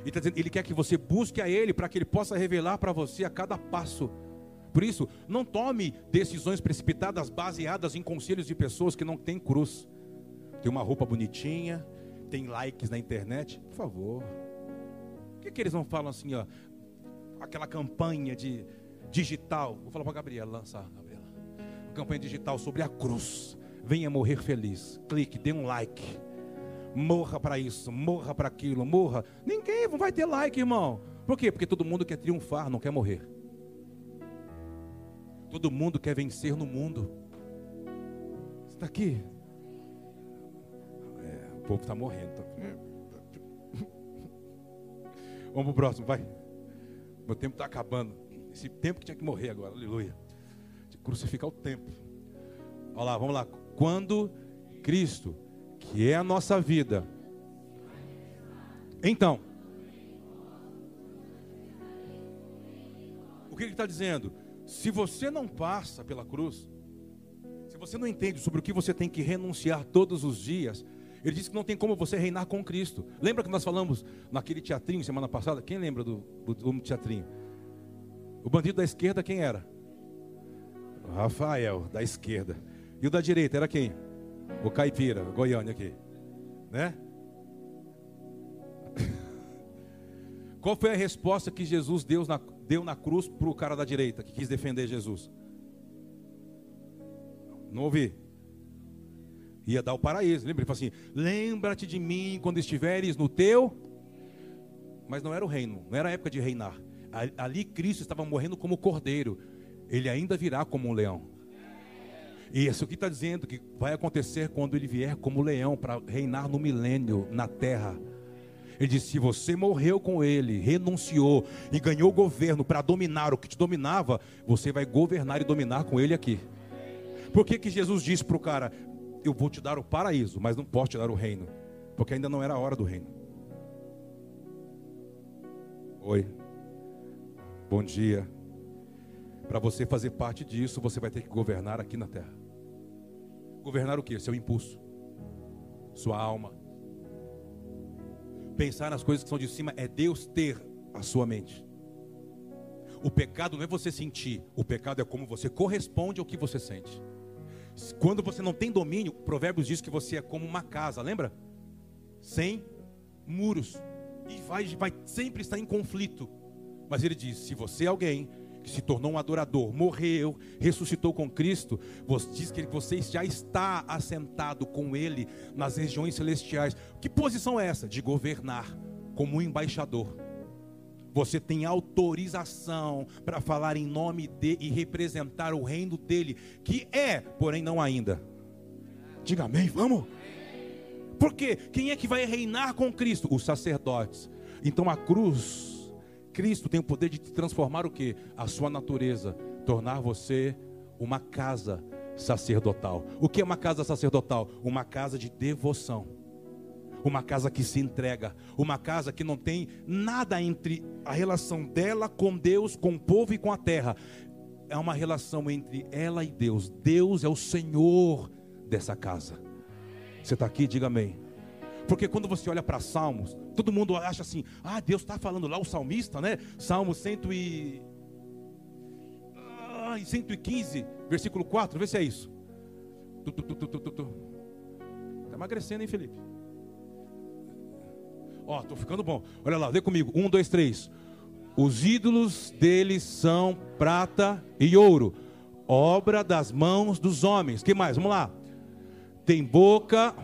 Ele, tá dizendo, ele quer que você busque a Ele para que Ele possa revelar para você a cada passo. Por isso, não tome decisões precipitadas baseadas em conselhos de pessoas que não têm cruz. Tem uma roupa bonitinha, tem likes na internet, por favor. Por que, que eles não falam assim, ó? Aquela campanha de digital. Vou falar para Gabriela lançar, Gabriela. Uma campanha digital sobre a cruz. Venha morrer feliz. Clique, dê um like. Morra para isso, morra para aquilo, morra. Ninguém vai ter like, irmão. Por quê? Porque todo mundo quer triunfar, não quer morrer. Todo mundo quer vencer no mundo. Você está aqui? É, o povo está morrendo. Tá... Vamos para o próximo, vai. Meu tempo está acabando. Esse tempo que tinha que morrer agora, aleluia. De crucificar o tempo. Olha lá, vamos lá. Quando Cristo, que é a nossa vida, então, o que ele está dizendo? Se você não passa pela cruz, se você não entende sobre o que você tem que renunciar todos os dias, ele diz que não tem como você reinar com Cristo. Lembra que nós falamos naquele teatrinho semana passada? Quem lembra do, do, do teatrinho? O bandido da esquerda quem era? Rafael, da esquerda. E o da direita era quem? O caipira, Goiânia aqui. Né? Qual foi a resposta que Jesus deu na, deu na cruz para o cara da direita que quis defender Jesus? Não ouvi. Ia dar o paraíso. Lembra? Ele falou assim: Lembra-te de mim quando estiveres no teu. Mas não era o reino, não era a época de reinar. Ali Cristo estava morrendo como cordeiro. Ele ainda virá como um leão. E isso que está dizendo que vai acontecer quando ele vier como leão para reinar no milênio na terra. Ele disse: se você morreu com ele, renunciou e ganhou o governo para dominar o que te dominava, você vai governar e dominar com ele aqui. Por que, que Jesus disse para o cara: Eu vou te dar o paraíso, mas não posso te dar o reino? Porque ainda não era a hora do reino. Oi. Bom dia. Para você fazer parte disso, você vai ter que governar aqui na terra. Governar o que? Seu impulso, sua alma, Pensar nas coisas que são de cima é Deus ter a sua mente. O pecado não é você sentir, o pecado é como você corresponde ao que você sente. Quando você não tem domínio, Provérbios diz que você é como uma casa, lembra? Sem muros. E vai, vai sempre estar em conflito. Mas ele diz: se você é alguém que se tornou um adorador, morreu, ressuscitou com Cristo, diz que você já está assentado com Ele nas regiões celestiais. Que posição é essa? De governar como um embaixador. Você tem autorização para falar em nome de e representar o reino dele, que é, porém não ainda. Diga amém, vamos. Porque quem é que vai reinar com Cristo? Os sacerdotes. Então a cruz Cristo tem o poder de transformar o que? A sua natureza, tornar você uma casa sacerdotal. O que é uma casa sacerdotal? Uma casa de devoção. Uma casa que se entrega, uma casa que não tem nada entre a relação dela com Deus, com o povo e com a terra. É uma relação entre ela e Deus. Deus é o Senhor dessa casa. Você está aqui? Diga amém. Porque quando você olha para Salmos, todo mundo acha assim: ah, Deus está falando lá, o salmista, né? Salmo 100 e... ah, 115, versículo 4, vê se é isso. Está emagrecendo, hein, Felipe? Ó, estou ficando bom. Olha lá, vê comigo. Um, dois, três. Os ídolos deles são prata e ouro, obra das mãos dos homens. Que mais? Vamos lá. Tem boca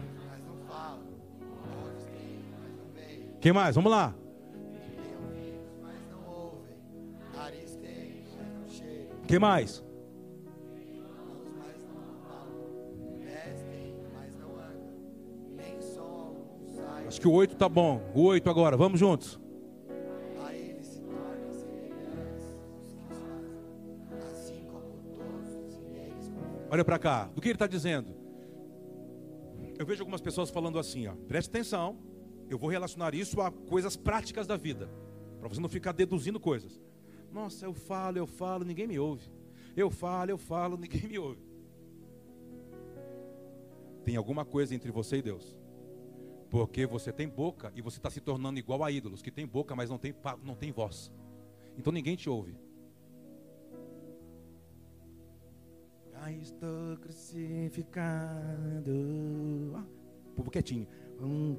Quem mais? Vamos lá. Quem mais? Acho que o oito tá bom. O oito agora, vamos juntos. Olha para cá, do que ele está dizendo? Eu vejo algumas pessoas falando assim, ó, preste atenção eu vou relacionar isso a coisas práticas da vida, para você não ficar deduzindo coisas. Nossa, eu falo, eu falo, ninguém me ouve. Eu falo, eu falo, ninguém me ouve. Tem alguma coisa entre você e Deus. Porque você tem boca e você está se tornando igual a ídolos, que tem boca, mas não tem, não tem voz. Então ninguém te ouve. Já estou crucificado. Ah, povo quietinho. Hum,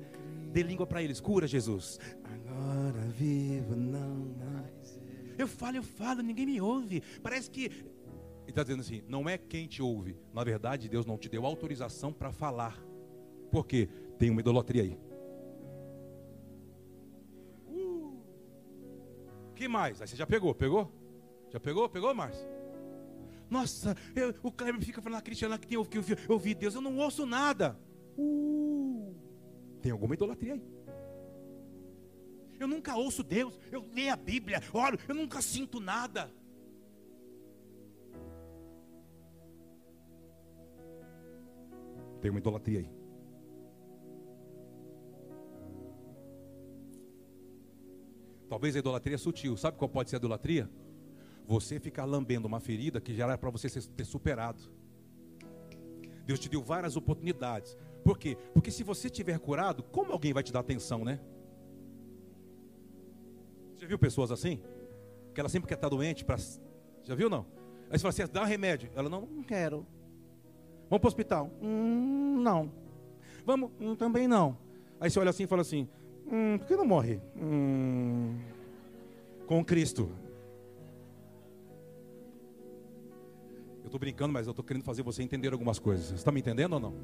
dê língua para eles, cura Jesus. Agora vivo, não mais. Eu falo, eu falo, ninguém me ouve. Parece que. Ele está dizendo assim: não é quem te ouve. Na verdade, Deus não te deu autorização para falar. Por quê? Tem uma idolatria aí. Uh. que mais? Aí você já pegou, pegou? Já pegou? Pegou, Márcio? Nossa, eu, o Kleber fica falando, a Cristiana que tem ouvido ouvi Deus, eu não ouço nada. Uh. Tem alguma idolatria aí. Eu nunca ouço Deus, eu leio a Bíblia, oro, eu nunca sinto nada. Tem uma idolatria aí. Talvez a idolatria é sutil. Sabe qual pode ser a idolatria? Você ficar lambendo uma ferida que já era para você ter superado. Deus te deu várias oportunidades. Por quê? Porque se você tiver curado, como alguém vai te dar atenção, né? Já viu pessoas assim? Que ela sempre quer estar doente para. Já viu não? Aí você fala assim, dá um remédio. Ela não, não quero. Vamos para o hospital? Hum, não. Vamos? Hum, também não. Aí você olha assim e fala assim: hum, por que não morre? Hum, com Cristo. Eu estou brincando, mas eu estou querendo fazer você entender algumas coisas. Você está me entendendo ou não?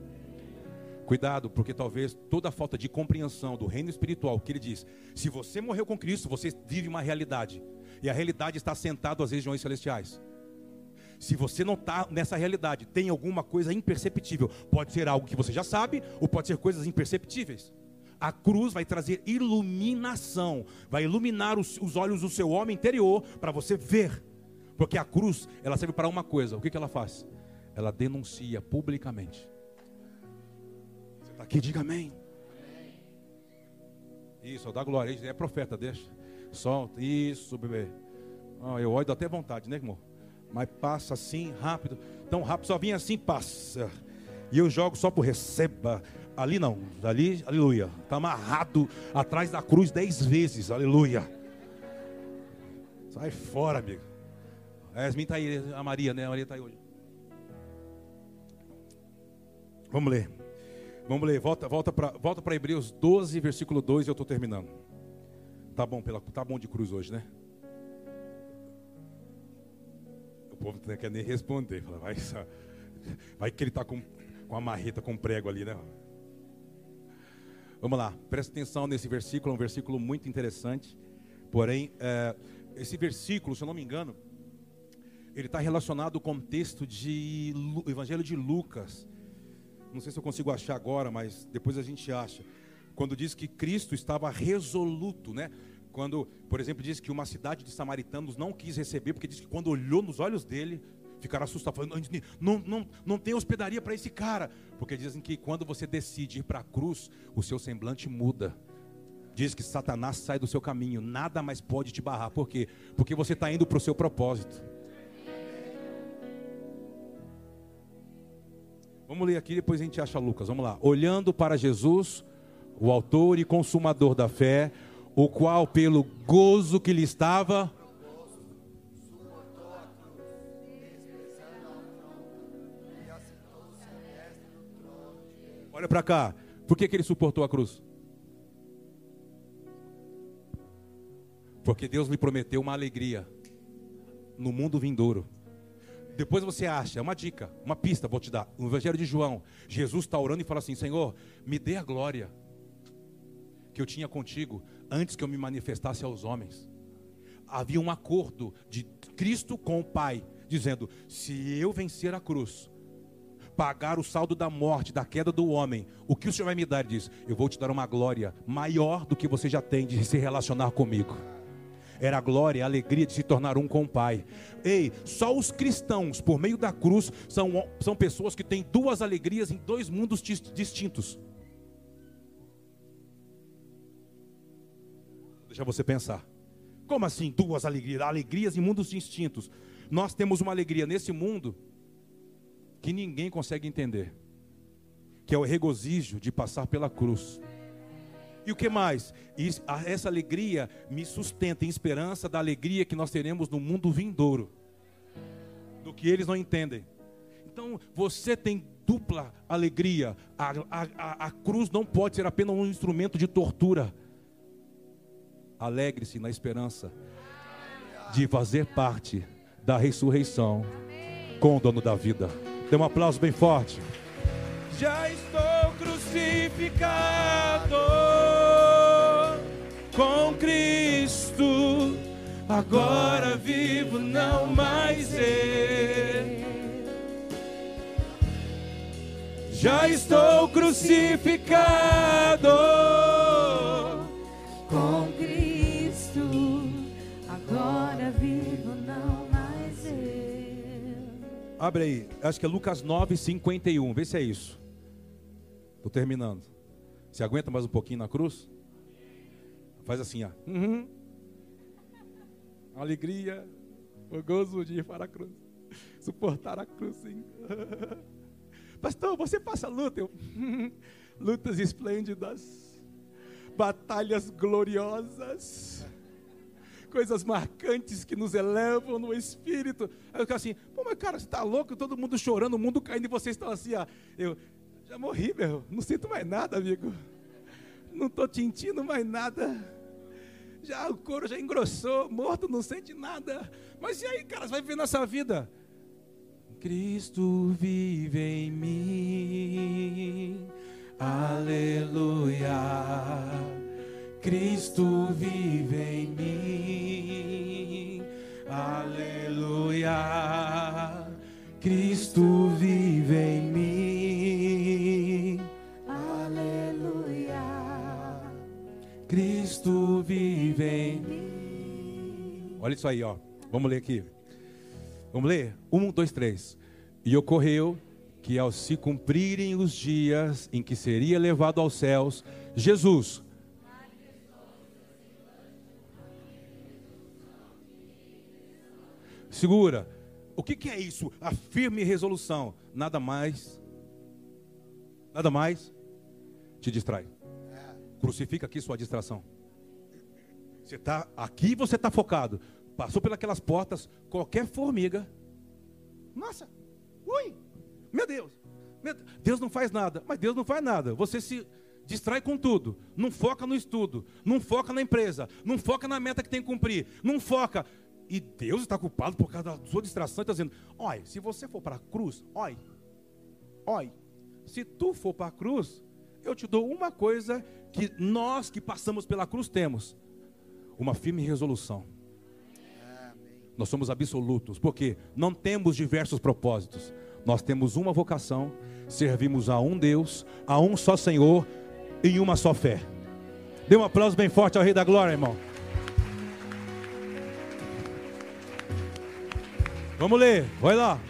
Cuidado, porque talvez toda a falta de compreensão do reino espiritual, que ele diz, se você morreu com Cristo, você vive uma realidade. E a realidade está sentado às regiões celestiais. Se você não está nessa realidade, tem alguma coisa imperceptível. Pode ser algo que você já sabe, ou pode ser coisas imperceptíveis. A cruz vai trazer iluminação, vai iluminar os, os olhos do seu homem interior para você ver. Porque a cruz, ela serve para uma coisa. O que, que ela faz? Ela denuncia publicamente Está aqui, diga amém. Isso, dá glória. É profeta, deixa. Solta. Isso, bebê. Eu olho, até vontade, né, irmão? Mas passa assim, rápido. Tão rápido, só vinha assim, passa. E eu jogo só por receba. Ali não, ali, aleluia. Está amarrado atrás da cruz dez vezes, aleluia. Sai fora, amigo. A Yasmin está aí, a Maria, né? A Maria está aí hoje. Vamos ler. Vamos ler. Volta, volta para volta Hebreus 12, versículo 2 e eu estou terminando. Tá bom, pela, tá bom de cruz hoje, né? O povo não quer nem responder. Fala, vai, vai que ele está com, com a marreta, com prego ali, né? Vamos lá, presta atenção nesse versículo, é um versículo muito interessante. Porém, é, esse versículo, se eu não me engano, ele está relacionado com o texto de Evangelho de Lucas. Não sei se eu consigo achar agora, mas depois a gente acha. Quando diz que Cristo estava resoluto, né? Quando, por exemplo, diz que uma cidade de samaritanos não quis receber, porque diz que quando olhou nos olhos dele, ficaram assustados, falando, não, não, não tem hospedaria para esse cara. Porque dizem que quando você decide ir para a cruz, o seu semblante muda. Diz que Satanás sai do seu caminho, nada mais pode te barrar. Por quê? Porque você está indo para o seu propósito. Vamos ler aqui, depois a gente acha Lucas. Vamos lá. Olhando para Jesus, o autor e consumador da fé, o qual, pelo gozo que lhe estava. Olha para cá. Por que, que ele suportou a cruz? Porque Deus lhe prometeu uma alegria no mundo vindouro. Depois você acha, é uma dica, uma pista, vou te dar. No Evangelho de João, Jesus está orando e fala assim: Senhor, me dê a glória que eu tinha contigo antes que eu me manifestasse aos homens. Havia um acordo de Cristo com o Pai, dizendo: se eu vencer a cruz, pagar o saldo da morte, da queda do homem, o que o Senhor vai me dar? Ele diz: eu vou te dar uma glória maior do que você já tem de se relacionar comigo. Era a glória, a alegria de se tornar um com o Pai. Ei, só os cristãos, por meio da cruz, são, são pessoas que têm duas alegrias em dois mundos distintos. Deixa você pensar. Como assim duas alegrias? Alegrias em mundos distintos. Nós temos uma alegria nesse mundo que ninguém consegue entender, que é o regozijo de passar pela cruz. E o que mais? essa alegria me sustenta em esperança da alegria que nós teremos no mundo vindouro, do que eles não entendem. Então você tem dupla alegria. A, a, a cruz não pode ser apenas um instrumento de tortura Alegre-se na esperança de fazer parte da ressurreição com o dono da vida. Dê um aplauso bem forte. Já estou crucificado com Cristo. Agora vivo, não mais eu. Já estou crucificado Abre aí, acho que é Lucas 9, 51. Vê se é isso. Estou terminando. Você aguenta mais um pouquinho na cruz? Faz assim, ó. Uhum. Alegria, o gozo de ir para a cruz. Suportar a cruz, sim. Pastor, você passa luta? Eu, lutas esplêndidas batalhas gloriosas, coisas marcantes que nos elevam no espírito. Aí eu fico assim, pô, mas cara, você está louco? Todo mundo chorando, o mundo caindo e vocês estão assim, ó. Eu já morri, meu, não sinto mais nada, amigo. Não estou sentindo mais nada. Já o couro já engrossou, morto, não sente nada. Mas e aí, cara, você vai viver nessa vida? Cristo vive em mim Aleluia. Cristo vive em mim. Aleluia. Cristo vive em mim. Aleluia. Cristo vive em mim. Olha isso aí, ó. Vamos ler aqui. Vamos ler? Um, dois, três. E ocorreu que ao se cumprirem os dias em que seria levado aos céus, Jesus. Segura. O que, que é isso? A firme resolução. Nada mais. Nada mais. te distrai. Crucifica aqui sua distração. Você tá aqui, você está focado. Passou pelas portas, qualquer formiga. Nossa, ui, meu Deus, meu Deus. Deus não faz nada, mas Deus não faz nada. Você se distrai com tudo. Não foca no estudo, não foca na empresa, não foca na meta que tem que cumprir, não foca. E Deus está culpado por causa da sua distração está dizendo: olha, se você for para a cruz, olha, olha, se tu for para a cruz, eu te dou uma coisa que nós que passamos pela cruz temos: uma firme resolução. Nós somos absolutos, porque não temos diversos propósitos. Nós temos uma vocação, servimos a um Deus, a um só Senhor, em uma só fé. Dê um aplauso bem forte ao Rei da Glória, irmão. Vamos ler, vai lá.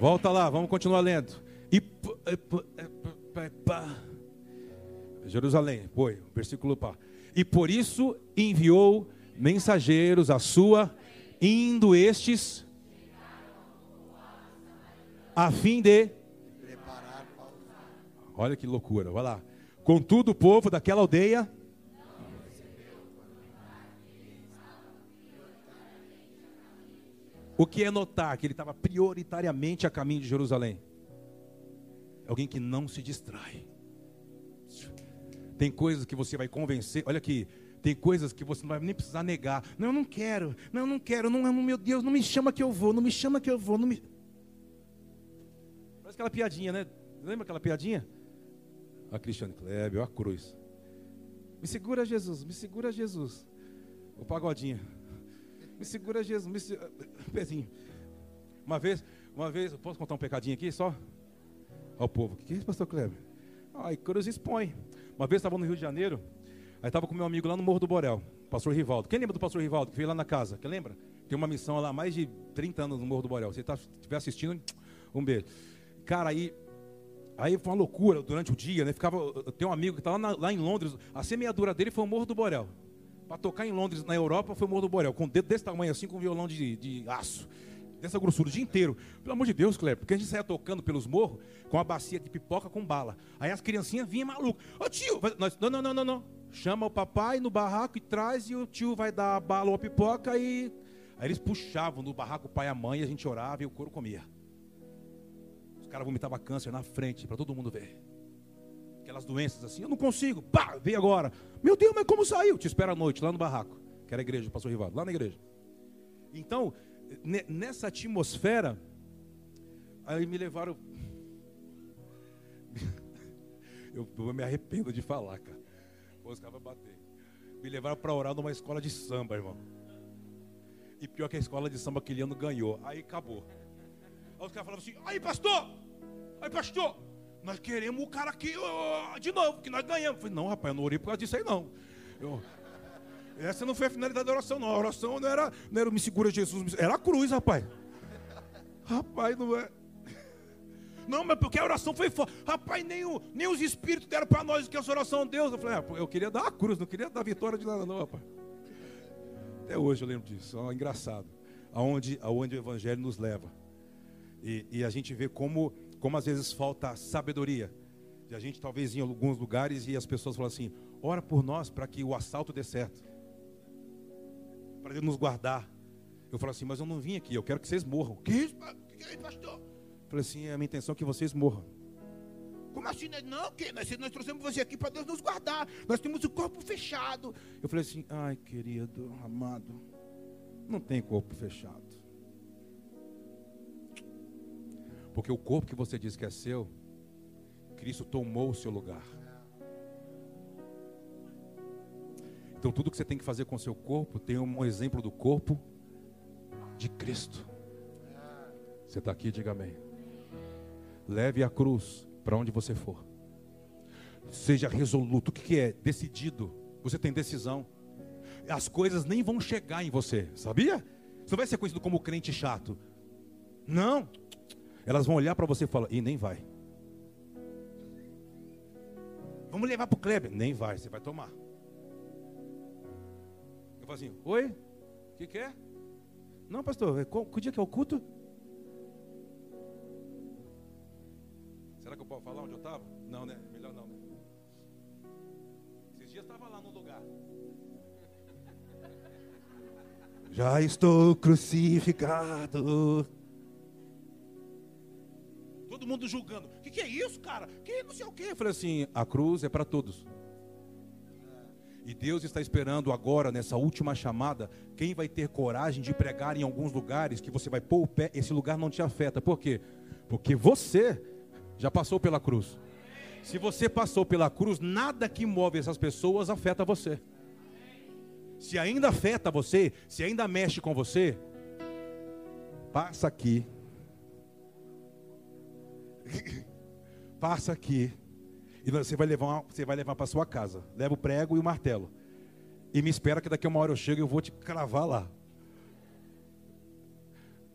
Volta lá, vamos continuar lendo. E Jerusalém, foi, versículo pá. E por isso enviou mensageiros à sua, indo estes a fim de Olha que loucura, vai lá. Contudo, o povo daquela aldeia. O que é notar que ele estava prioritariamente a caminho de Jerusalém? É alguém que não se distrai. Tem coisas que você vai convencer. Olha aqui, tem coisas que você não vai nem precisar negar. Não, eu não quero. Não, eu não quero. Não, meu Deus, não me chama que eu vou. Não me chama que eu vou. Não me... Parece aquela piadinha, né? Lembra aquela piadinha? a Cristiane Kleber, a cruz. Me segura Jesus, me segura Jesus. O pagodinho. Me segura Jesus, me segura. Pezinho. Uma vez, uma vez, posso contar um pecadinho aqui só? Ao povo. O que é isso, pastor Kleber? Ai, cruz expõe. Uma vez estava no Rio de Janeiro, aí estava com meu amigo lá no Morro do Borel, pastor Rivaldo. Quem lembra do pastor Rivaldo que veio lá na casa? Quem lembra? Tem uma missão lá há mais de 30 anos no Morro do Borel. Se você estiver tá, assistindo, um beijo. Cara, aí Aí foi uma loucura durante o dia, né? Ficava, tem um amigo que estava lá, lá, em Londres, a semeadura dele foi o Morro do Borel. Para tocar em Londres, na Europa, foi o Morro do Borel, com um dedo desse tamanho assim, com violão de, de aço. Dessa grossura, o dia inteiro. Pelo amor de Deus, Cleber, porque a gente saía tocando pelos morros com uma bacia de pipoca com bala. Aí as criancinhas vinham malucas. Ô tio, nós, não, não, não, não, não. Chama o papai no barraco e traz, e o tio vai dar a bala ou a pipoca e. Aí eles puxavam no barraco o pai e a mãe, e a gente orava e o couro comia cara vomitava câncer na frente, para todo mundo ver. Aquelas doenças assim, eu não consigo, pá, veio agora. Meu Deus, mas como saiu? Te espera à noite, lá no barraco, que era a igreja, pastor Rivaldo, lá na igreja. Então, nessa atmosfera, aí me levaram. Eu, me arrependo de falar, cara. Os caras vão bater. Me levaram para orar numa escola de samba, irmão. E pior que a escola de samba aquele ano ganhou. Aí acabou. Aí os caras falavam assim: aí, pastor, aí, pastor, nós queremos o cara aqui uh, de novo, que nós ganhamos. Falei: não, rapaz, eu não orei por causa disso aí, não. Eu, essa não foi a finalidade da oração, não. A oração não era, não era me segura Jesus, era a cruz, rapaz. Rapaz, não é. Não, mas porque a oração foi forte. Rapaz, nem, o, nem os espíritos deram para nós que essa oração Deus. Eu falei, ah, eu queria dar a cruz, não queria dar vitória de nada, não, rapaz. Até hoje eu lembro disso. Ó, engraçado. Aonde, aonde o evangelho nos leva. E, e, a gente vê como, como às vezes falta sabedoria. De a gente talvez em alguns lugares e as pessoas falam assim: ora por nós para que o assalto dê certo. Para ele nos guardar. Eu falo assim, mas eu não vim aqui, eu quero que vocês morram. Que isso, que é isso pastor? Eu falei assim, a minha intenção é que vocês morram. Como assim? Né? Não, que nós, nós trouxemos você aqui para Deus nos guardar. Nós temos o corpo fechado. Eu falei assim, ai querido, amado, não tem corpo fechado. Porque o corpo que você diz que é seu, Cristo tomou o seu lugar. Então tudo que você tem que fazer com o seu corpo tem um exemplo do corpo de Cristo. Você está aqui, diga amém. Leve a cruz para onde você for. Seja resoluto. O que é? Decidido. Você tem decisão. As coisas nem vão chegar em você, sabia? Você vai ser conhecido como crente chato. Não, elas vão olhar para você e falar, e nem vai. Vamos levar para o Kleber. Nem vai, você vai tomar. Eu falo assim, oi? O que, que é? Não, pastor, é qual, que dia que é o culto? Será que eu posso falar onde eu estava? Não, né? Melhor não, né? estava lá no lugar. Já estou crucificado. Todo mundo julgando. O que, que, é isso, cara? Que não sei o que. Eu falei assim: a cruz é para todos. E Deus está esperando agora, nessa última chamada, quem vai ter coragem de pregar em alguns lugares que você vai pôr o pé, esse lugar não te afeta. Por quê? Porque você já passou pela cruz. Se você passou pela cruz, nada que move essas pessoas afeta você. Se ainda afeta você, se ainda mexe com você, passa aqui. passa aqui. E você vai levar, você vai levar para sua casa. Leva o prego e o martelo. E me espera que daqui a uma hora eu chego e eu vou te cravar lá.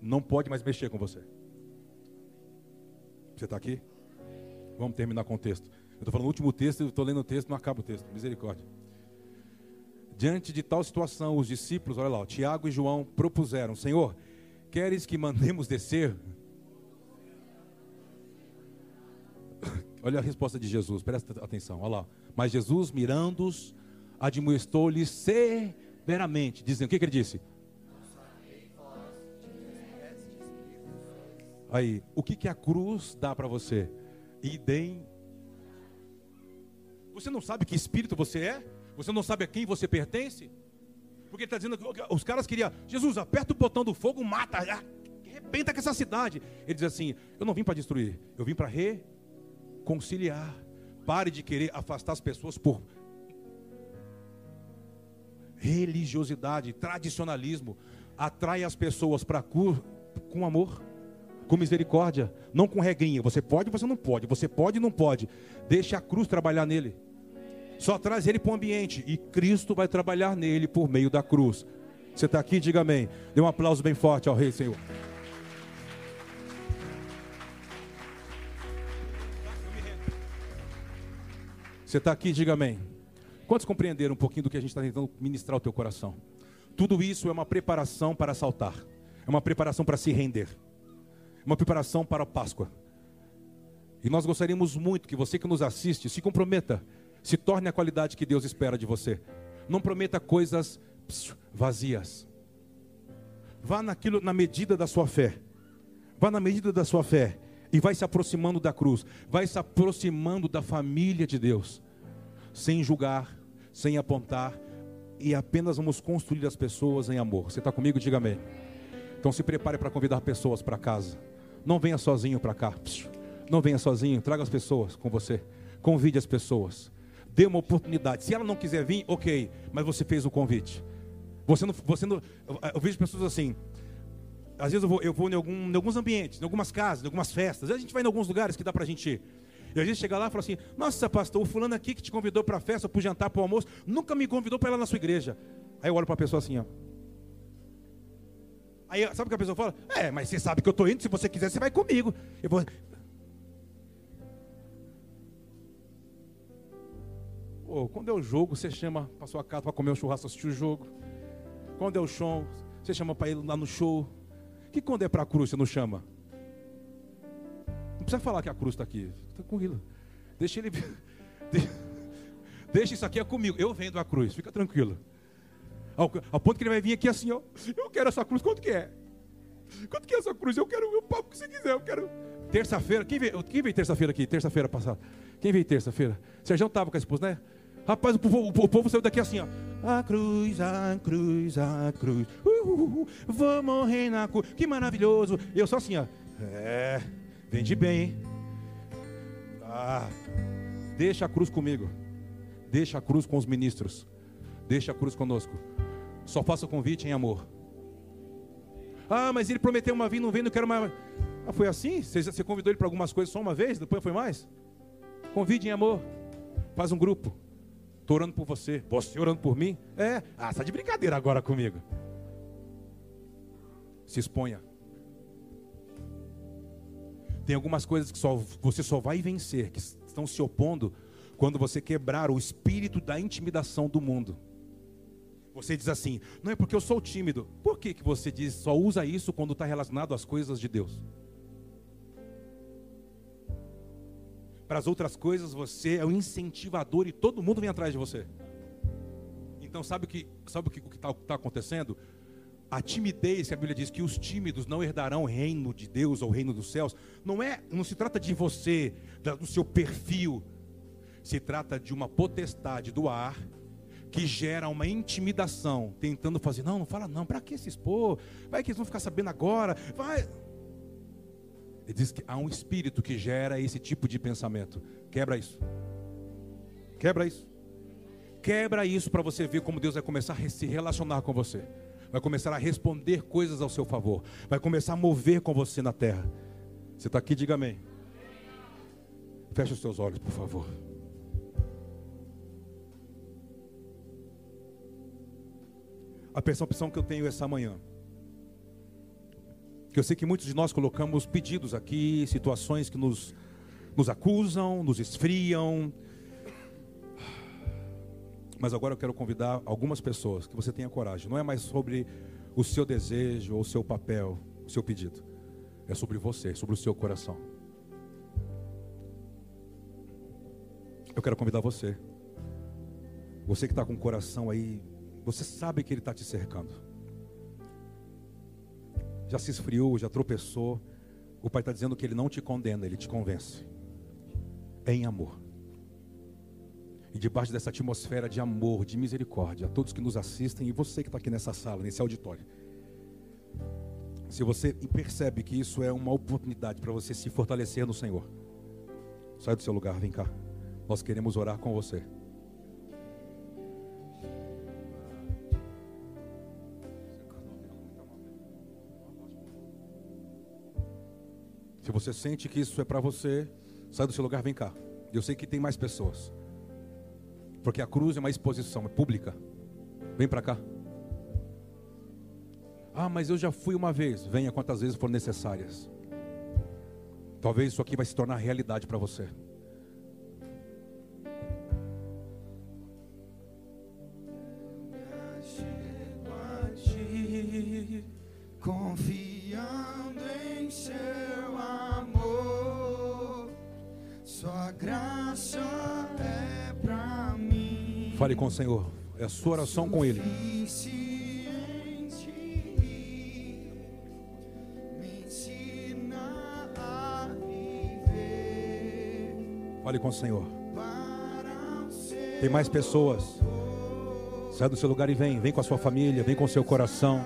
Não pode mais mexer com você. Você está aqui? Vamos terminar com o texto. Eu estou falando o último texto, eu estou lendo o texto, não acaba o texto. Misericórdia. Diante de tal situação, os discípulos, olha lá, Tiago e João propuseram: Senhor, queres que mandemos descer? Olha a resposta de Jesus, presta atenção, olha lá. Mas Jesus, mirando-os, admoestou-lhes severamente, dizendo: O que, que ele disse? Aí, o que, que a cruz dá para você? idem. Você não sabe que espírito você é? Você não sabe a quem você pertence? Porque ele está dizendo que os caras queriam, Jesus, aperta o botão do fogo, mata, arrebenta com essa cidade. Ele diz assim: Eu não vim para destruir, eu vim para reconciliar. Pare de querer afastar as pessoas por religiosidade, tradicionalismo. Atrai as pessoas para com amor com misericórdia, não com regrinha. Você pode, você não pode. Você pode, não pode. Deixe a cruz trabalhar nele. Só traz ele para o ambiente e Cristo vai trabalhar nele por meio da cruz. Você está aqui, diga amém. Dê um aplauso bem forte ao Rei Senhor. Você está aqui, diga amém. Quantos compreenderam um pouquinho do que a gente está tentando ministrar ao teu coração? Tudo isso é uma preparação para saltar, é uma preparação para se render uma preparação para a Páscoa. E nós gostaríamos muito que você que nos assiste se comprometa, se torne a qualidade que Deus espera de você. Não prometa coisas vazias. Vá naquilo na medida da sua fé. Vá na medida da sua fé e vai se aproximando da cruz, vai se aproximando da família de Deus, sem julgar, sem apontar, e apenas vamos construir as pessoas em amor. Você está comigo? Diga amém. Então se prepare para convidar pessoas para casa. Não venha sozinho para cá. Não venha sozinho. Traga as pessoas com você. Convide as pessoas. Dê uma oportunidade. Se ela não quiser vir, ok. Mas você fez o convite. Você não, você não, eu vejo pessoas assim. Às vezes eu vou, eu vou em, algum, em alguns ambientes, em algumas casas, em algumas festas. A gente vai em alguns lugares que dá para a gente ir. E a gente chega lá e fala assim: Nossa, pastor, o fulano aqui que te convidou para a festa, para o jantar, para o almoço, nunca me convidou para ir lá na sua igreja. Aí eu olho para a pessoa assim: ó. Aí sabe o que a pessoa fala? É, mas você sabe que eu estou indo, se você quiser, você vai comigo. Eu vou. Oh, quando é o jogo, você chama para sua casa para comer um churrasco, assistir o jogo. Quando é o show, você chama para ir lá no show. Que quando é para a cruz, você não chama? Não precisa falar que a cruz está aqui. Está tranquilo. Deixa ele. Deixa isso aqui é comigo. Eu vendo a cruz, fica tranquilo. Ao, ao, ponto que ele vai vir aqui assim, ó. Eu quero essa cruz, quanto que é? Quanto que é essa cruz? Eu quero o papo que você quiser, eu quero. Terça-feira, quem veio, quem veio terça-feira aqui? Terça-feira passada. Quem veio terça-feira? Sérgio estava com a esposa, né? Rapaz, o povo, o povo, saiu daqui assim, ó. A cruz, a cruz, a cruz. Uh, uh, vou morrer na cruz. Que maravilhoso. Eu só assim, ó. É, vende bem, hein? Ah, deixa a cruz comigo. Deixa a cruz com os ministros. Deixa a cruz conosco. Só faça o convite em amor. Ah, mas ele prometeu uma vinda, não vem, não quero mais. Ah, foi assim? Você, você convidou ele para algumas coisas só uma vez, depois foi mais? Convide em amor. Faz um grupo. Estou orando por você. Você orando por mim? É. Ah, está de brincadeira agora comigo. Se exponha. Tem algumas coisas que só, você só vai vencer, que estão se opondo, quando você quebrar o espírito da intimidação do mundo. Você diz assim, não é porque eu sou tímido. Por que, que você diz, só usa isso quando está relacionado às coisas de Deus? Para as outras coisas você é o incentivador e todo mundo vem atrás de você. Então sabe o que sabe o que está tá acontecendo? A timidez que a Bíblia diz que os tímidos não herdarão o reino de Deus ou o reino dos céus, não é, não se trata de você, do seu perfil, se trata de uma potestade do ar que gera uma intimidação, tentando fazer, não, não fala não, para que se expor? Vai que eles vão ficar sabendo agora, vai. Ele diz que há um espírito que gera esse tipo de pensamento. Quebra isso. Quebra isso. Quebra isso para você ver como Deus vai começar a se relacionar com você. Vai começar a responder coisas ao seu favor. Vai começar a mover com você na terra. Você está aqui, diga amém. Feche os seus olhos, por favor. A percepção que eu tenho essa manhã. Que eu sei que muitos de nós colocamos pedidos aqui, situações que nos, nos acusam, nos esfriam, mas agora eu quero convidar algumas pessoas que você tenha coragem. Não é mais sobre o seu desejo ou o seu papel, o seu pedido. É sobre você, sobre o seu coração. Eu quero convidar você. Você que está com o coração aí, você sabe que ele está te cercando. Já se esfriou, já tropeçou. O Pai está dizendo que ele não te condena, ele te convence. É em amor. E debaixo dessa atmosfera de amor, de misericórdia, a todos que nos assistem e você que está aqui nessa sala, nesse auditório. Se você percebe que isso é uma oportunidade para você se fortalecer no Senhor, sai do seu lugar, vem cá. Nós queremos orar com você. Se você sente que isso é para você, sai do seu lugar, vem cá. Eu sei que tem mais pessoas. Porque a cruz é uma exposição, é pública. Vem para cá. Ah, mas eu já fui uma vez. Venha quantas vezes for necessárias. Talvez isso aqui vai se tornar realidade para você. Com o Senhor. É a sua oração com Ele. Fale com o Senhor. Tem mais pessoas. Sai do seu lugar e vem. Vem com a sua família, vem com o seu coração.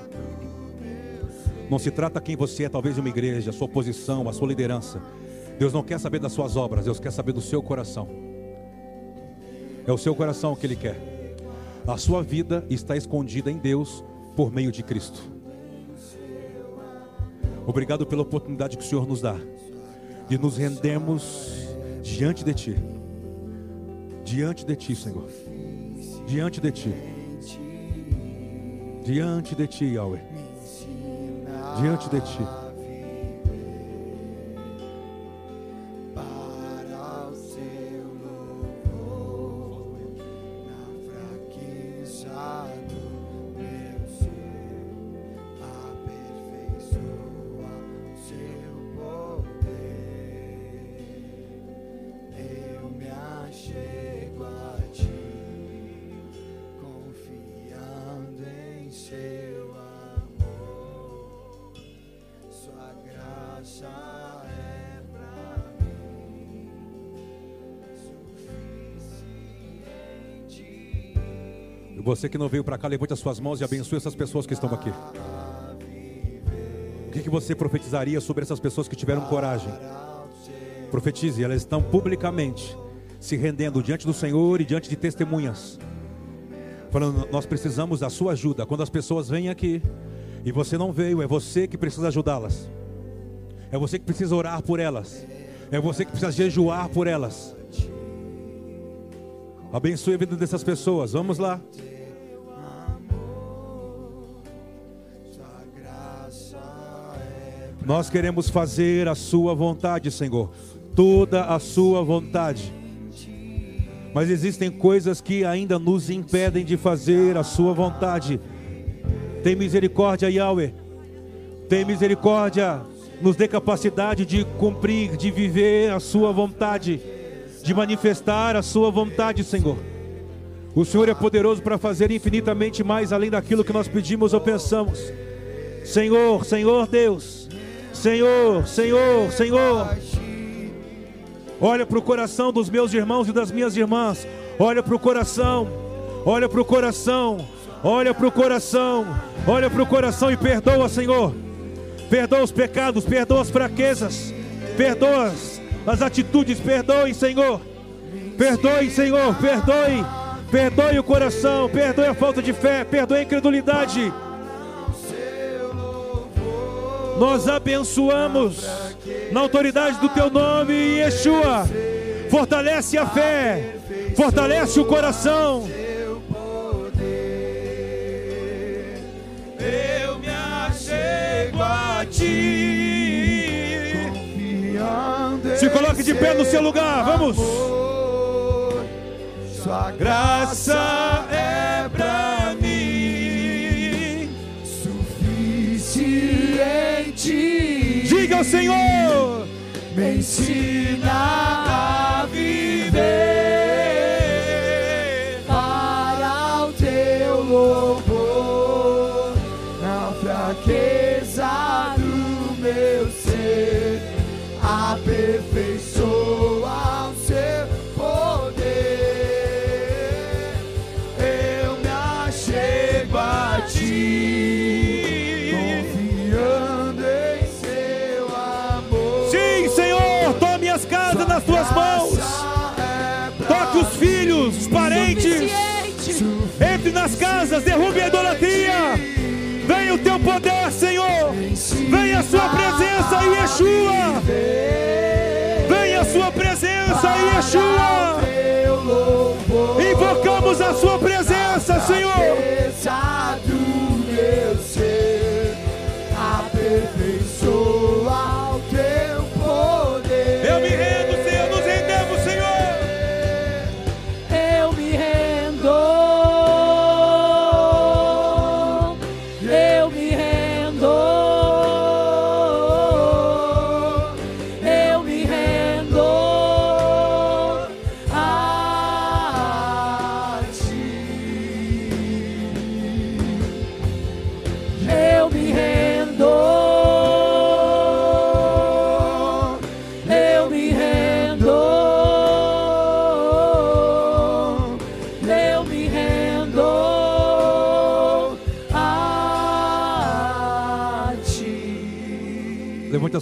Não se trata quem você é, talvez uma igreja, a sua posição, a sua liderança. Deus não quer saber das suas obras, Deus quer saber do seu coração. É o seu coração que Ele quer. A sua vida está escondida em Deus por meio de Cristo. Obrigado pela oportunidade que o Senhor nos dá de nos rendermos diante de Ti. Diante de Ti, Senhor. Diante de Ti. Diante de Ti, Yahweh. Diante de Ti. Você que não veio para cá, levante as suas mãos e abençoe essas pessoas que estão aqui. O que, que você profetizaria sobre essas pessoas que tiveram coragem? Profetize, elas estão publicamente se rendendo diante do Senhor e diante de testemunhas. Falando, nós precisamos da sua ajuda. Quando as pessoas vêm aqui e você não veio, é você que precisa ajudá-las. É você que precisa orar por elas. É você que precisa jejuar por elas. Abençoe a vida dessas pessoas. Vamos lá. Nós queremos fazer a Sua vontade, Senhor. Toda a Sua vontade. Mas existem coisas que ainda nos impedem de fazer a Sua vontade. Tem misericórdia, Yahweh. Tem misericórdia. Nos dê capacidade de cumprir, de viver a Sua vontade. De manifestar a Sua vontade, Senhor. O Senhor é poderoso para fazer infinitamente mais além daquilo que nós pedimos ou pensamos. Senhor, Senhor Deus, Senhor, Senhor, Senhor. Olha para o coração dos meus irmãos e das minhas irmãs. Olha para o coração, olha para o coração, olha para o coração, olha para o coração e perdoa, Senhor. Perdoa os pecados, perdoa as fraquezas, perdoa as atitudes, perdoe, Senhor. Perdoe, Senhor, perdoe. Perdoe o coração, perdoe a falta de fé, perdoe a incredulidade. Nós abençoamos na autoridade do teu nome, Yeshua. Fortalece a fé, fortalece o coração. Eu me achego a ti. Se coloque de pé no seu lugar, vamos. Sua graça é Diga Senhor. Me ensina a viver nas casas, derrube a idolatria. Venha o teu poder, Senhor. Venha a sua presença, Yeshua. Venha a sua presença, Yeshua. Invocamos a sua presença, Senhor.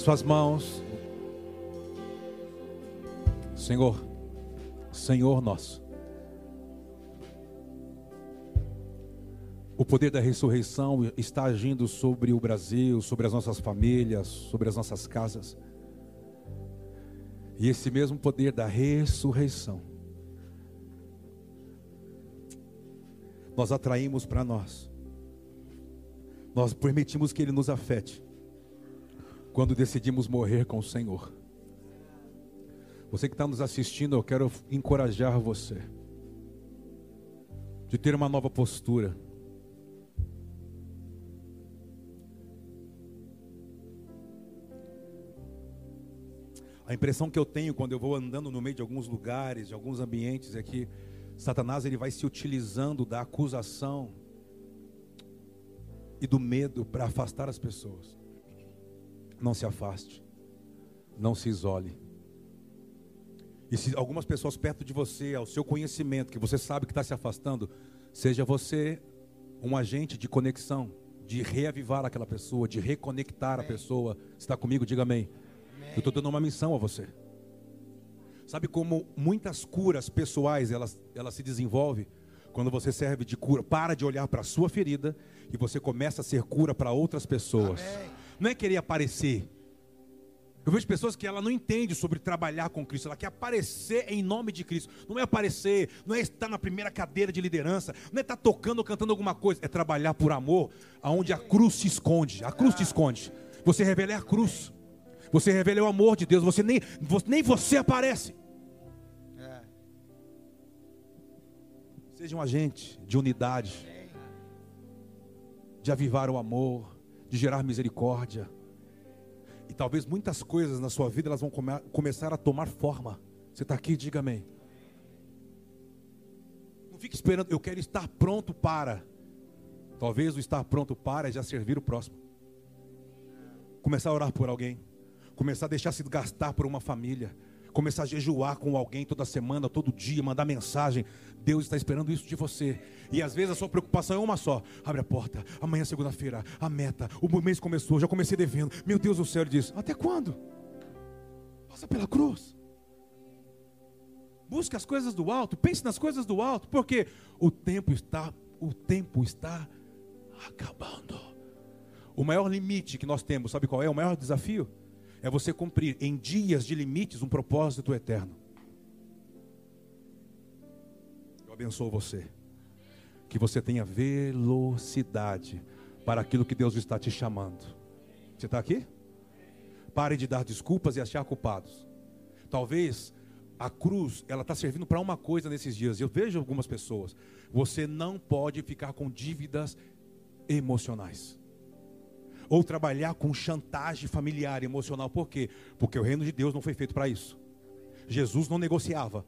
Suas mãos. Senhor, Senhor nosso. O poder da ressurreição está agindo sobre o Brasil, sobre as nossas famílias, sobre as nossas casas. E esse mesmo poder da ressurreição, nós atraímos para nós. Nós permitimos que ele nos afete quando decidimos morrer com o Senhor. Você que está nos assistindo, eu quero encorajar você de ter uma nova postura. A impressão que eu tenho quando eu vou andando no meio de alguns lugares, de alguns ambientes, é que Satanás ele vai se utilizando da acusação e do medo para afastar as pessoas. Não se afaste, não se isole. E se algumas pessoas perto de você, ao seu conhecimento, que você sabe que está se afastando, seja você um agente de conexão, de reavivar aquela pessoa, de reconectar a pessoa. Está comigo? Diga amém. Eu estou dando uma missão a você. Sabe como muitas curas pessoais elas, elas se desenvolvem quando você serve de cura, para de olhar para a sua ferida e você começa a ser cura para outras pessoas. Não é querer aparecer. Eu vejo pessoas que ela não entende sobre trabalhar com Cristo, ela quer aparecer em nome de Cristo. Não é aparecer, não é estar na primeira cadeira de liderança, não é estar tocando ou cantando alguma coisa, é trabalhar por amor, aonde a cruz se esconde. A cruz te esconde. Você revela a cruz. Você revela o amor de Deus, você nem, nem você aparece. Seja um agente de unidade, de avivar o amor, de gerar misericórdia. E talvez muitas coisas na sua vida elas vão come- começar a tomar forma. Você está aqui, diga amém. Não fique esperando, eu quero estar pronto para. Talvez o estar pronto para é já servir o próximo. Começar a orar por alguém. Começar a deixar se gastar por uma família. Começar a jejuar com alguém toda semana, todo dia, mandar mensagem. Deus está esperando isso de você. E às vezes a sua preocupação é uma só. Abre a porta, amanhã é segunda-feira, a meta, o mês começou, já comecei devendo. Meu Deus do céu, ele diz: Até quando? Passa pela cruz. Busque as coisas do alto, pense nas coisas do alto, porque o tempo está, o tempo está acabando. O maior limite que nós temos, sabe qual é? O maior desafio é você cumprir em dias de limites um propósito eterno. Eu abençoo você. Que você tenha velocidade para aquilo que Deus está te chamando. Você está aqui? Pare de dar desculpas e achar culpados. Talvez a cruz, ela está servindo para uma coisa nesses dias. Eu vejo algumas pessoas. Você não pode ficar com dívidas emocionais. Ou trabalhar com chantagem familiar, emocional. Por quê? Porque o reino de Deus não foi feito para isso. Jesus não negociava.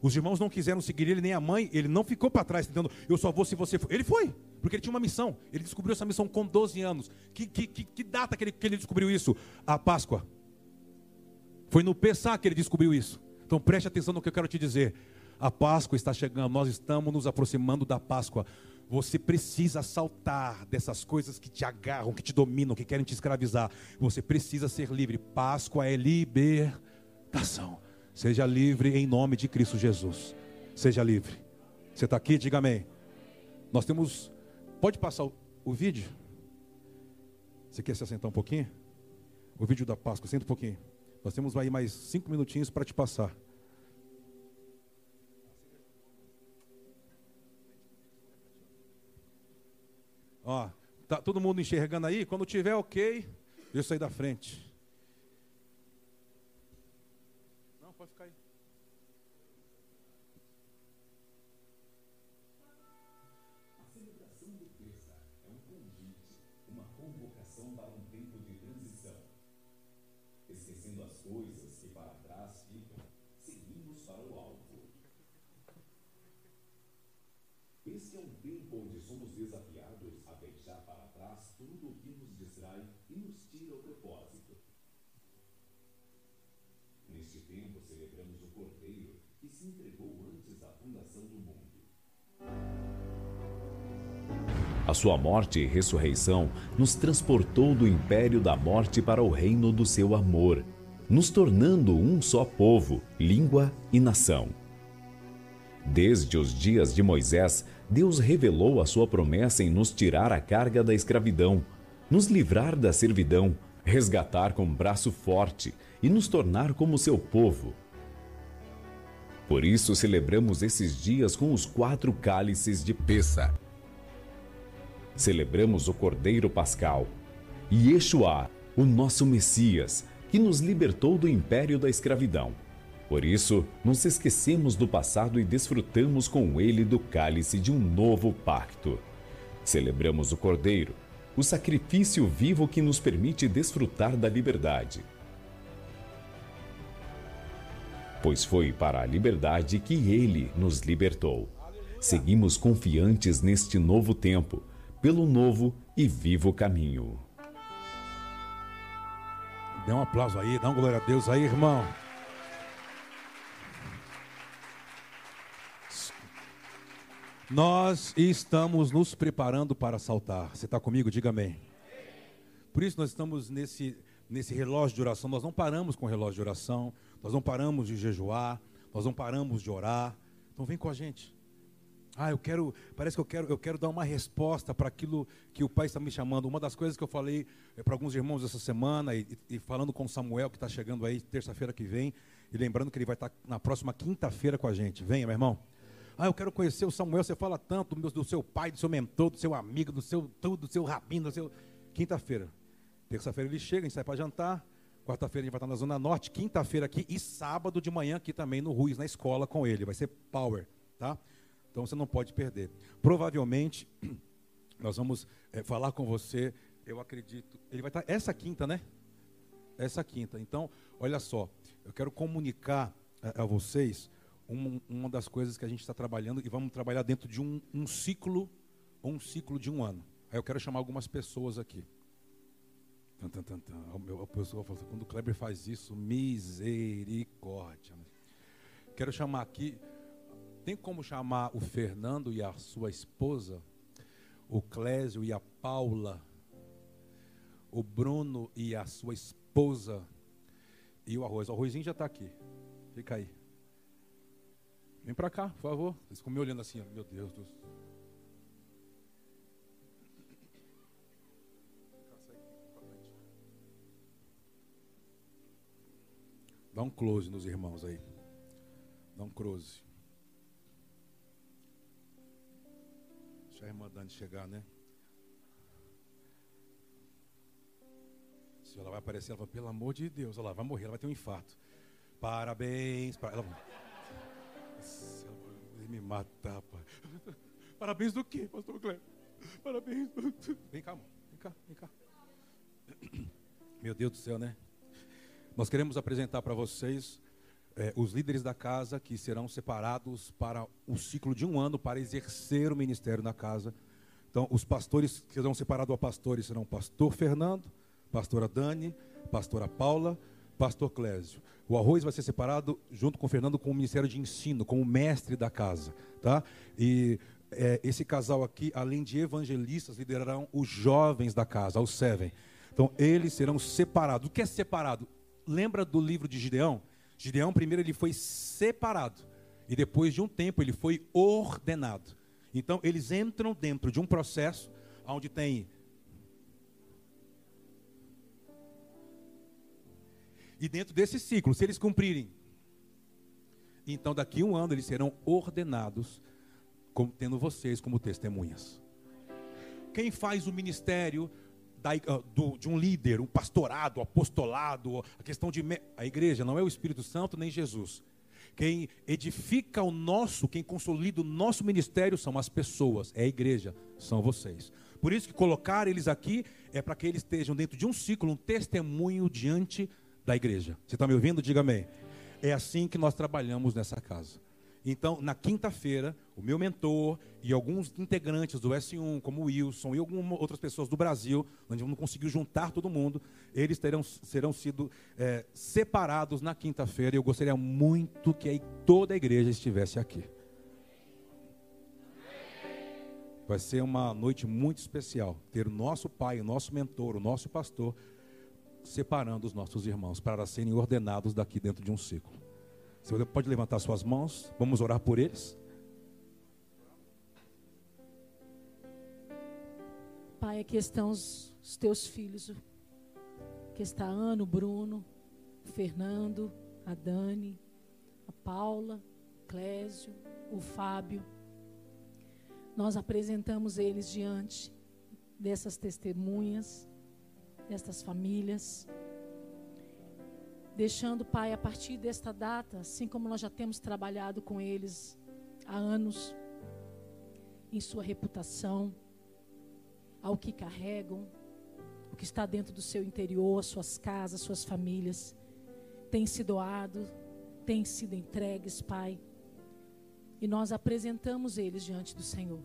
Os irmãos não quiseram seguir ele, nem a mãe. Ele não ficou para trás, tentando, eu só vou se você for. Ele foi, porque ele tinha uma missão. Ele descobriu essa missão com 12 anos. Que, que, que, que data que ele, que ele descobriu isso? A Páscoa. Foi no Pessá que ele descobriu isso. Então preste atenção no que eu quero te dizer. A Páscoa está chegando, nós estamos nos aproximando da Páscoa. Você precisa saltar dessas coisas que te agarram, que te dominam, que querem te escravizar. Você precisa ser livre. Páscoa é libertação. Seja livre em nome de Cristo Jesus. Seja livre. Você está aqui? Diga amém. Nós temos. Pode passar o, o vídeo? Você quer se assentar um pouquinho? O vídeo da Páscoa, senta um pouquinho. Nós temos aí mais cinco minutinhos para te passar. Ó, tá todo mundo enxergando aí? Quando tiver ok, eu sair da frente. Não, pode ficar aí. Este é um tempo onde somos desafiados a deixar para trás tudo o que nos distrai e nos tira o propósito. Neste tempo celebramos o Cordeiro que se entregou antes da fundação do mundo. A sua morte e ressurreição nos transportou do império da morte para o reino do seu amor, nos tornando um só povo, língua e nação. Desde os dias de Moisés, Deus revelou a sua promessa em nos tirar a carga da escravidão, nos livrar da servidão, resgatar com braço forte e nos tornar como seu povo. Por isso celebramos esses dias com os quatro cálices de Pessa. Celebramos o Cordeiro Pascal e Yeshua, o nosso Messias, que nos libertou do império da escravidão. Por isso, nos esquecemos do passado e desfrutamos com ele do cálice de um novo pacto. Celebramos o Cordeiro, o sacrifício vivo que nos permite desfrutar da liberdade. Pois foi para a liberdade que ele nos libertou. Seguimos confiantes neste novo tempo, pelo novo e vivo caminho. Dê um aplauso aí, dá um glória a Deus aí, irmão. Nós estamos nos preparando para saltar. Você está comigo? Diga amém. Por isso nós estamos nesse, nesse relógio de oração. Nós não paramos com o relógio de oração. Nós não paramos de jejuar. Nós não paramos de orar. Então vem com a gente. Ah, eu quero, parece que eu quero, eu quero dar uma resposta para aquilo que o Pai está me chamando. Uma das coisas que eu falei é, para alguns irmãos essa semana, e, e falando com Samuel, que está chegando aí terça-feira que vem, e lembrando que ele vai estar na próxima quinta-feira com a gente. Venha, meu irmão. Ah, eu quero conhecer o Samuel. Você fala tanto do, meu, do seu pai, do seu mentor, do seu amigo, do seu tudo, do seu rabino, do seu. Quinta-feira. Terça-feira ele chega, a gente sai para jantar. Quarta-feira gente vai estar na Zona Norte. Quinta-feira aqui e sábado de manhã aqui também no Ruiz, na escola com ele. Vai ser Power, tá? Então você não pode perder. Provavelmente nós vamos é, falar com você. Eu acredito. Ele vai estar essa quinta, né? Essa quinta. Então, olha só. Eu quero comunicar a, a vocês um, uma das coisas que a gente está trabalhando e vamos trabalhar dentro de um, um ciclo, um ciclo de um ano. Aí eu quero chamar algumas pessoas aqui. Tan, tan, tan, tan. A pessoa fala assim, quando o Kleber faz isso, misericórdia. Quero chamar aqui. Tem como chamar o Fernando e a sua esposa? O Clésio e a Paula? O Bruno e a sua esposa? E o arroz. O arrozinho já está aqui. Fica aí. Vem para cá, por favor. Eles ficam me olhando assim, meu Deus do céu. Dá um close nos irmãos aí. Dá um close. Deixa a irmã Dani chegar, né? Se ela vai aparecer, ela fala, pelo amor de Deus, ela vai morrer, ela vai ter um infarto. Parabéns. Para... Ela... Ele me matar, pai. Parabéns do quê, pastor Cleber? Parabéns. Vem cá, amor. Vem cá, vem cá. Meu Deus do céu, né? Nós queremos apresentar para vocês é, os líderes da casa que serão separados para o ciclo de um ano para exercer o ministério na casa. Então, os pastores que serão separados a pastores serão pastor Fernando, pastora Dani, pastora Paula, pastor Clésio. O arroz vai ser separado junto com o Fernando com o ministério de ensino, como mestre da casa, tá? E é, esse casal aqui, além de evangelistas, liderarão os jovens da casa, os seven. Então, eles serão separados. O que é separado? lembra do livro de Gideão? Gideão primeiro ele foi separado e depois de um tempo ele foi ordenado. Então eles entram dentro de um processo onde tem E dentro desse ciclo, se eles cumprirem, então daqui a um ano eles serão ordenados, como, tendo vocês como testemunhas. Quem faz o ministério da, ah, do, de um líder, um pastorado, apostolado, a questão de. A igreja não é o Espírito Santo nem Jesus. Quem edifica o nosso, quem consolida o nosso ministério são as pessoas, é a igreja, são vocês. Por isso que colocar eles aqui é para que eles estejam dentro de um ciclo, um testemunho diante da igreja. Você está me ouvindo? Diga amém. É assim que nós trabalhamos nessa casa. Então, na quinta-feira, o meu mentor e alguns integrantes do S1, como o Wilson e algumas outras pessoas do Brasil, onde não conseguiu juntar todo mundo, eles terão, serão sido é, separados na quinta-feira. E eu gostaria muito que toda a igreja estivesse aqui. Vai ser uma noite muito especial ter o nosso pai, o nosso mentor, o nosso pastor, separando os nossos irmãos para serem ordenados daqui dentro de um ciclo. Você pode levantar suas mãos, vamos orar por eles. Pai, aqui estão os, os teus filhos. Aqui está a Ana, o Bruno, Fernando, a Dani, a Paula, Clésio, o Fábio. Nós apresentamos eles diante dessas testemunhas, destas famílias deixando, Pai, a partir desta data, assim como nós já temos trabalhado com eles há anos, em sua reputação, ao que carregam, o que está dentro do seu interior, suas casas, suas famílias, tem se doado, tem sido entregues, Pai, e nós apresentamos eles diante do Senhor.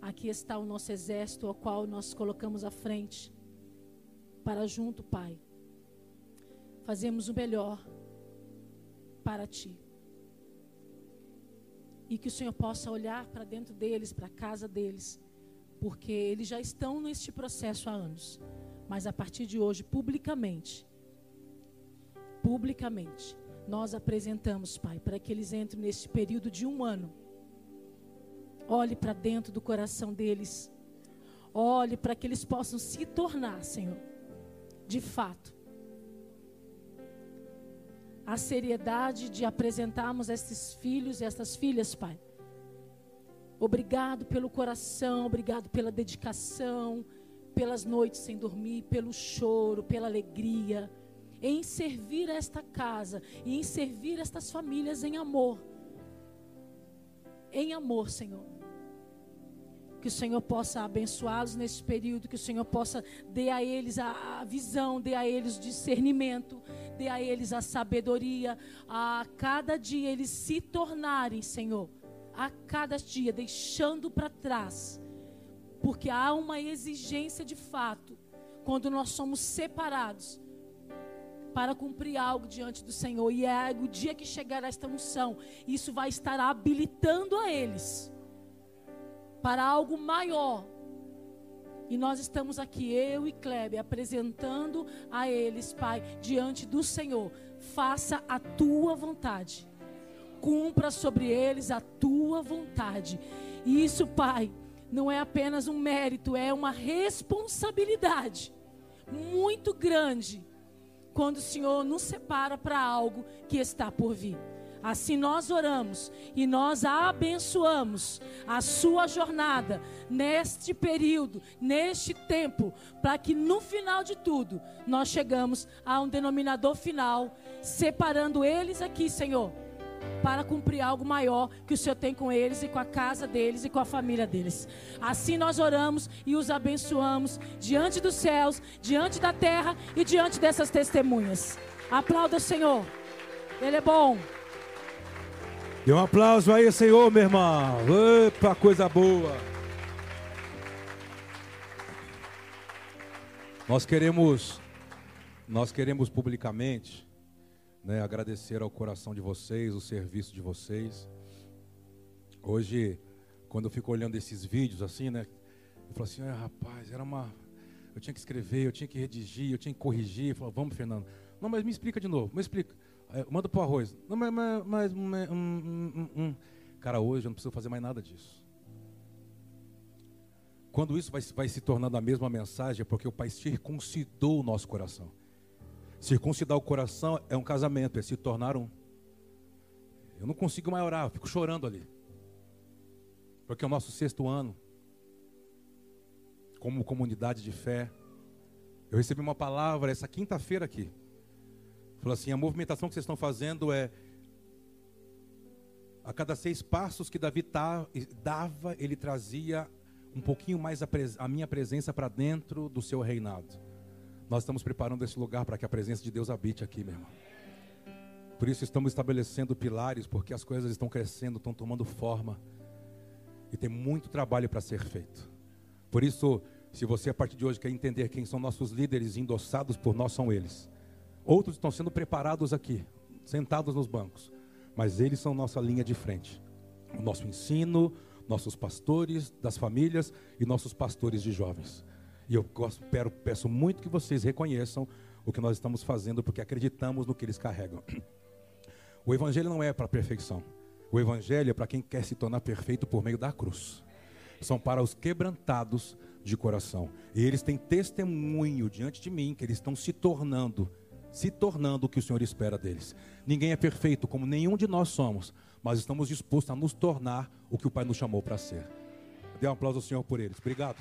Aqui está o nosso exército, ao qual nós colocamos à frente, para junto, Pai, fazemos o melhor para ti. E que o Senhor possa olhar para dentro deles, para a casa deles, porque eles já estão neste processo há anos. Mas a partir de hoje, publicamente, publicamente, nós apresentamos, Pai, para que eles entrem neste período de um ano. Olhe para dentro do coração deles. Olhe para que eles possam se tornar, Senhor, de fato, a seriedade de apresentarmos estes filhos e estas filhas, Pai. Obrigado pelo coração, obrigado pela dedicação, pelas noites sem dormir, pelo choro, pela alegria, em servir esta casa e em servir estas famílias em amor. Em amor, Senhor. Que o Senhor possa abençoá-los nesse período, que o Senhor possa dê a eles a, a visão, dê a eles o discernimento, dê a eles a sabedoria, a cada dia eles se tornarem, Senhor, a cada dia deixando para trás, porque há uma exigência de fato quando nós somos separados para cumprir algo diante do Senhor. E é o dia que chegar esta unção, isso vai estar habilitando a eles para algo maior. E nós estamos aqui, eu e Kleber, apresentando a eles, Pai, diante do Senhor. Faça a tua vontade. Cumpra sobre eles a tua vontade. E isso, Pai, não é apenas um mérito, é uma responsabilidade muito grande quando o Senhor nos separa para algo que está por vir. Assim nós oramos e nós abençoamos a sua jornada neste período, neste tempo, para que no final de tudo nós chegamos a um denominador final, separando eles aqui, Senhor, para cumprir algo maior que o Senhor tem com eles e com a casa deles e com a família deles. Assim nós oramos e os abençoamos diante dos céus, diante da terra e diante dessas testemunhas. Aplauda o Senhor. Ele é bom. Dê um aplauso aí, Senhor, meu irmão. Epa, coisa boa. Nós queremos, nós queremos publicamente né, agradecer ao coração de vocês, o serviço de vocês. Hoje, quando eu fico olhando esses vídeos assim, né, eu falo assim, ah, rapaz, era uma, eu tinha que escrever, eu tinha que redigir, eu tinha que corrigir. Eu falo, vamos, Fernando. Não, mas me explica de novo, me explica. É, manda pro arroz. Não, mas, mas, mas hum, hum, hum. cara, hoje eu não preciso fazer mais nada disso. Quando isso vai, vai se tornando a mesma mensagem, é porque o Pai circuncidou o nosso coração. Circuncidar o coração é um casamento, é se tornar um. Eu não consigo mais orar, eu fico chorando ali. Porque é o nosso sexto ano, como comunidade de fé. Eu recebi uma palavra essa quinta-feira aqui. Falou assim: a movimentação que vocês estão fazendo é. A cada seis passos que Davi dava, ele trazia um pouquinho mais a, a minha presença para dentro do seu reinado. Nós estamos preparando esse lugar para que a presença de Deus habite aqui, meu irmão. Por isso estamos estabelecendo pilares, porque as coisas estão crescendo, estão tomando forma. E tem muito trabalho para ser feito. Por isso, se você a partir de hoje quer entender quem são nossos líderes endossados por nós, são eles. Outros estão sendo preparados aqui, sentados nos bancos. Mas eles são nossa linha de frente. O nosso ensino, nossos pastores das famílias e nossos pastores de jovens. E eu peço muito que vocês reconheçam o que nós estamos fazendo, porque acreditamos no que eles carregam. O Evangelho não é para a perfeição. O Evangelho é para quem quer se tornar perfeito por meio da cruz. São para os quebrantados de coração. E eles têm testemunho diante de mim que eles estão se tornando, se tornando o que o Senhor espera deles. Ninguém é perfeito, como nenhum de nós somos, mas estamos dispostos a nos tornar o que o Pai nos chamou para ser. Dê um aplauso ao Senhor por eles. Obrigado.